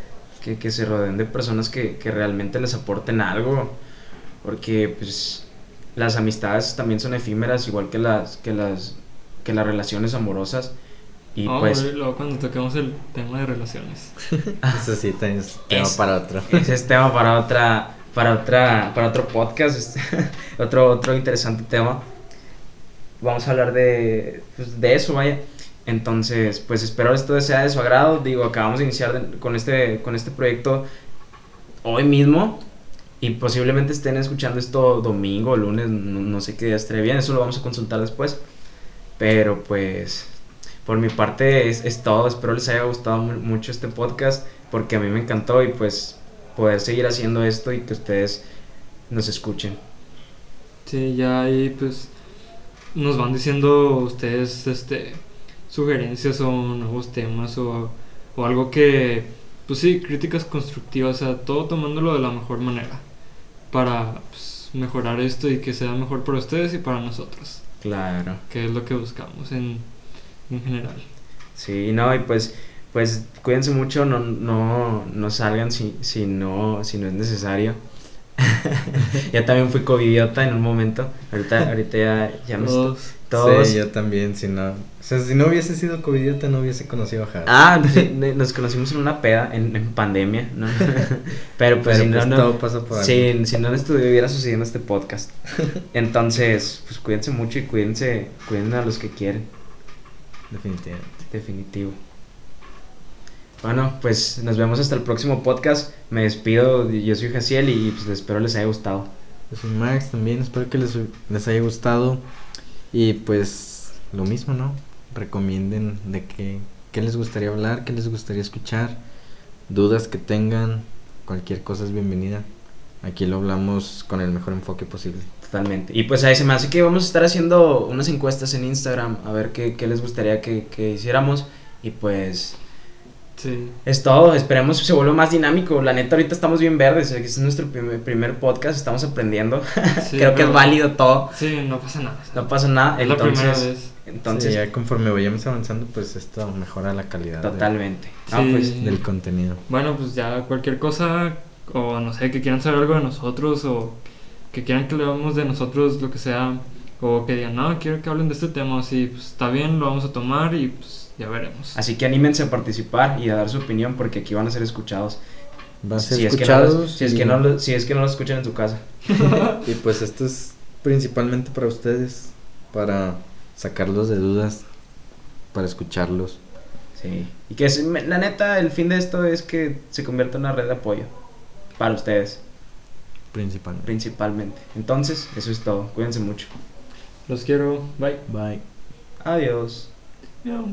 Que, que se rodeen de personas que, que realmente les aporten algo. Porque, pues, las amistades también son efímeras, igual que las, que las, que las relaciones amorosas. Y
Vamos
pues,
a ver luego cuando toquemos el tema de relaciones.
Eso sí, también es tema
Es-
para otro.
ese es tema para otra, para otra, para otro podcast, otro, otro interesante tema. Vamos a hablar de, pues, de eso, vaya. Entonces, pues espero esto sea de su agrado. Digo, acabamos de iniciar de- con este, con este proyecto hoy mismo. Y posiblemente estén escuchando esto domingo lunes, no, no sé qué día estaré bien, eso lo vamos a consultar después. Pero pues, por mi parte es, es todo. Espero les haya gustado mu- mucho este podcast porque a mí me encantó y pues poder seguir haciendo esto y que ustedes nos escuchen.
Sí, ya ahí pues nos van diciendo ustedes este sugerencias o nuevos temas o, o algo que pues sí, críticas constructivas, o sea, todo tomándolo de la mejor manera para pues, mejorar esto y que sea mejor para ustedes y para nosotros,
Claro.
que es lo que buscamos en, en general.
Sí, no, y pues, pues cuídense mucho, no, no, no salgan si, si, no, si no es necesario. ya también fui covidiota en un momento. Ahorita, ahorita ya, ya me
Todos,
todos.
Sí, yo también, si no... O sea, si no hubiese sido covidiota, no hubiese conocido a Jara.
Ah, sí, nos conocimos en una peda, en, en pandemia, ¿no? Pero pues
Pero,
si no,
pues,
no.
todo pasa por algo.
Sí, si no estuviera sucediendo este podcast. Entonces, pues cuídense mucho y cuídense, cuiden a los que quieren,
Definitivamente.
definitivo. Bueno, pues nos vemos hasta el próximo podcast. Me despido, yo soy Jaciel y pues espero les haya gustado.
Yo soy Max también, espero que les, les haya gustado. Y pues lo mismo, ¿no? Recomienden de qué, qué les gustaría hablar, qué les gustaría escuchar. Dudas que tengan, cualquier cosa es bienvenida. Aquí lo hablamos con el mejor enfoque posible.
Totalmente. Y pues ahí se me hace que vamos a estar haciendo unas encuestas en Instagram a ver qué, qué les gustaría que, que hiciéramos. Y pues
sí.
Es todo, esperemos se vuelva más dinámico. La neta, ahorita estamos bien verdes. Este es nuestro primer, primer podcast, estamos aprendiendo.
Sí,
Creo que es válido todo.
Sí, no pasa nada.
No pasa nada.
es la primera
Entonces,
vez.
entonces
Sí, ya conforme vayamos avanzando, pues esto mejora la calidad de-
totalmente.
Sí.
No, pues,
del contenido.
Bueno, pues ya cualquier cosa, o no sé, que quieran saber algo de nosotros, o que quieran que le hablemos de nosotros, lo que sea, o que digan, no, quiero que hablen de este tema, así, pues está bien, lo vamos a tomar y pues ya veremos.
así que anímense a participar y a dar su opinión porque aquí van a ser escuchados.
Va a ser
Si es, que no,
escuchados.
los- si, es que no, lo- si es que no lo escuchan en su casa.
Y pues esto es principalmente para ustedes, para sacarlos de dudas, para escucharlos.
Sí. Y que es- la neta, el fin de esto es que se convierta en una red de apoyo para ustedes,
Principalmente.
principalmente. Entonces, eso es todo. Cuídense mucho.
Los quiero, bye.
Bye.
Adiós.
Miau.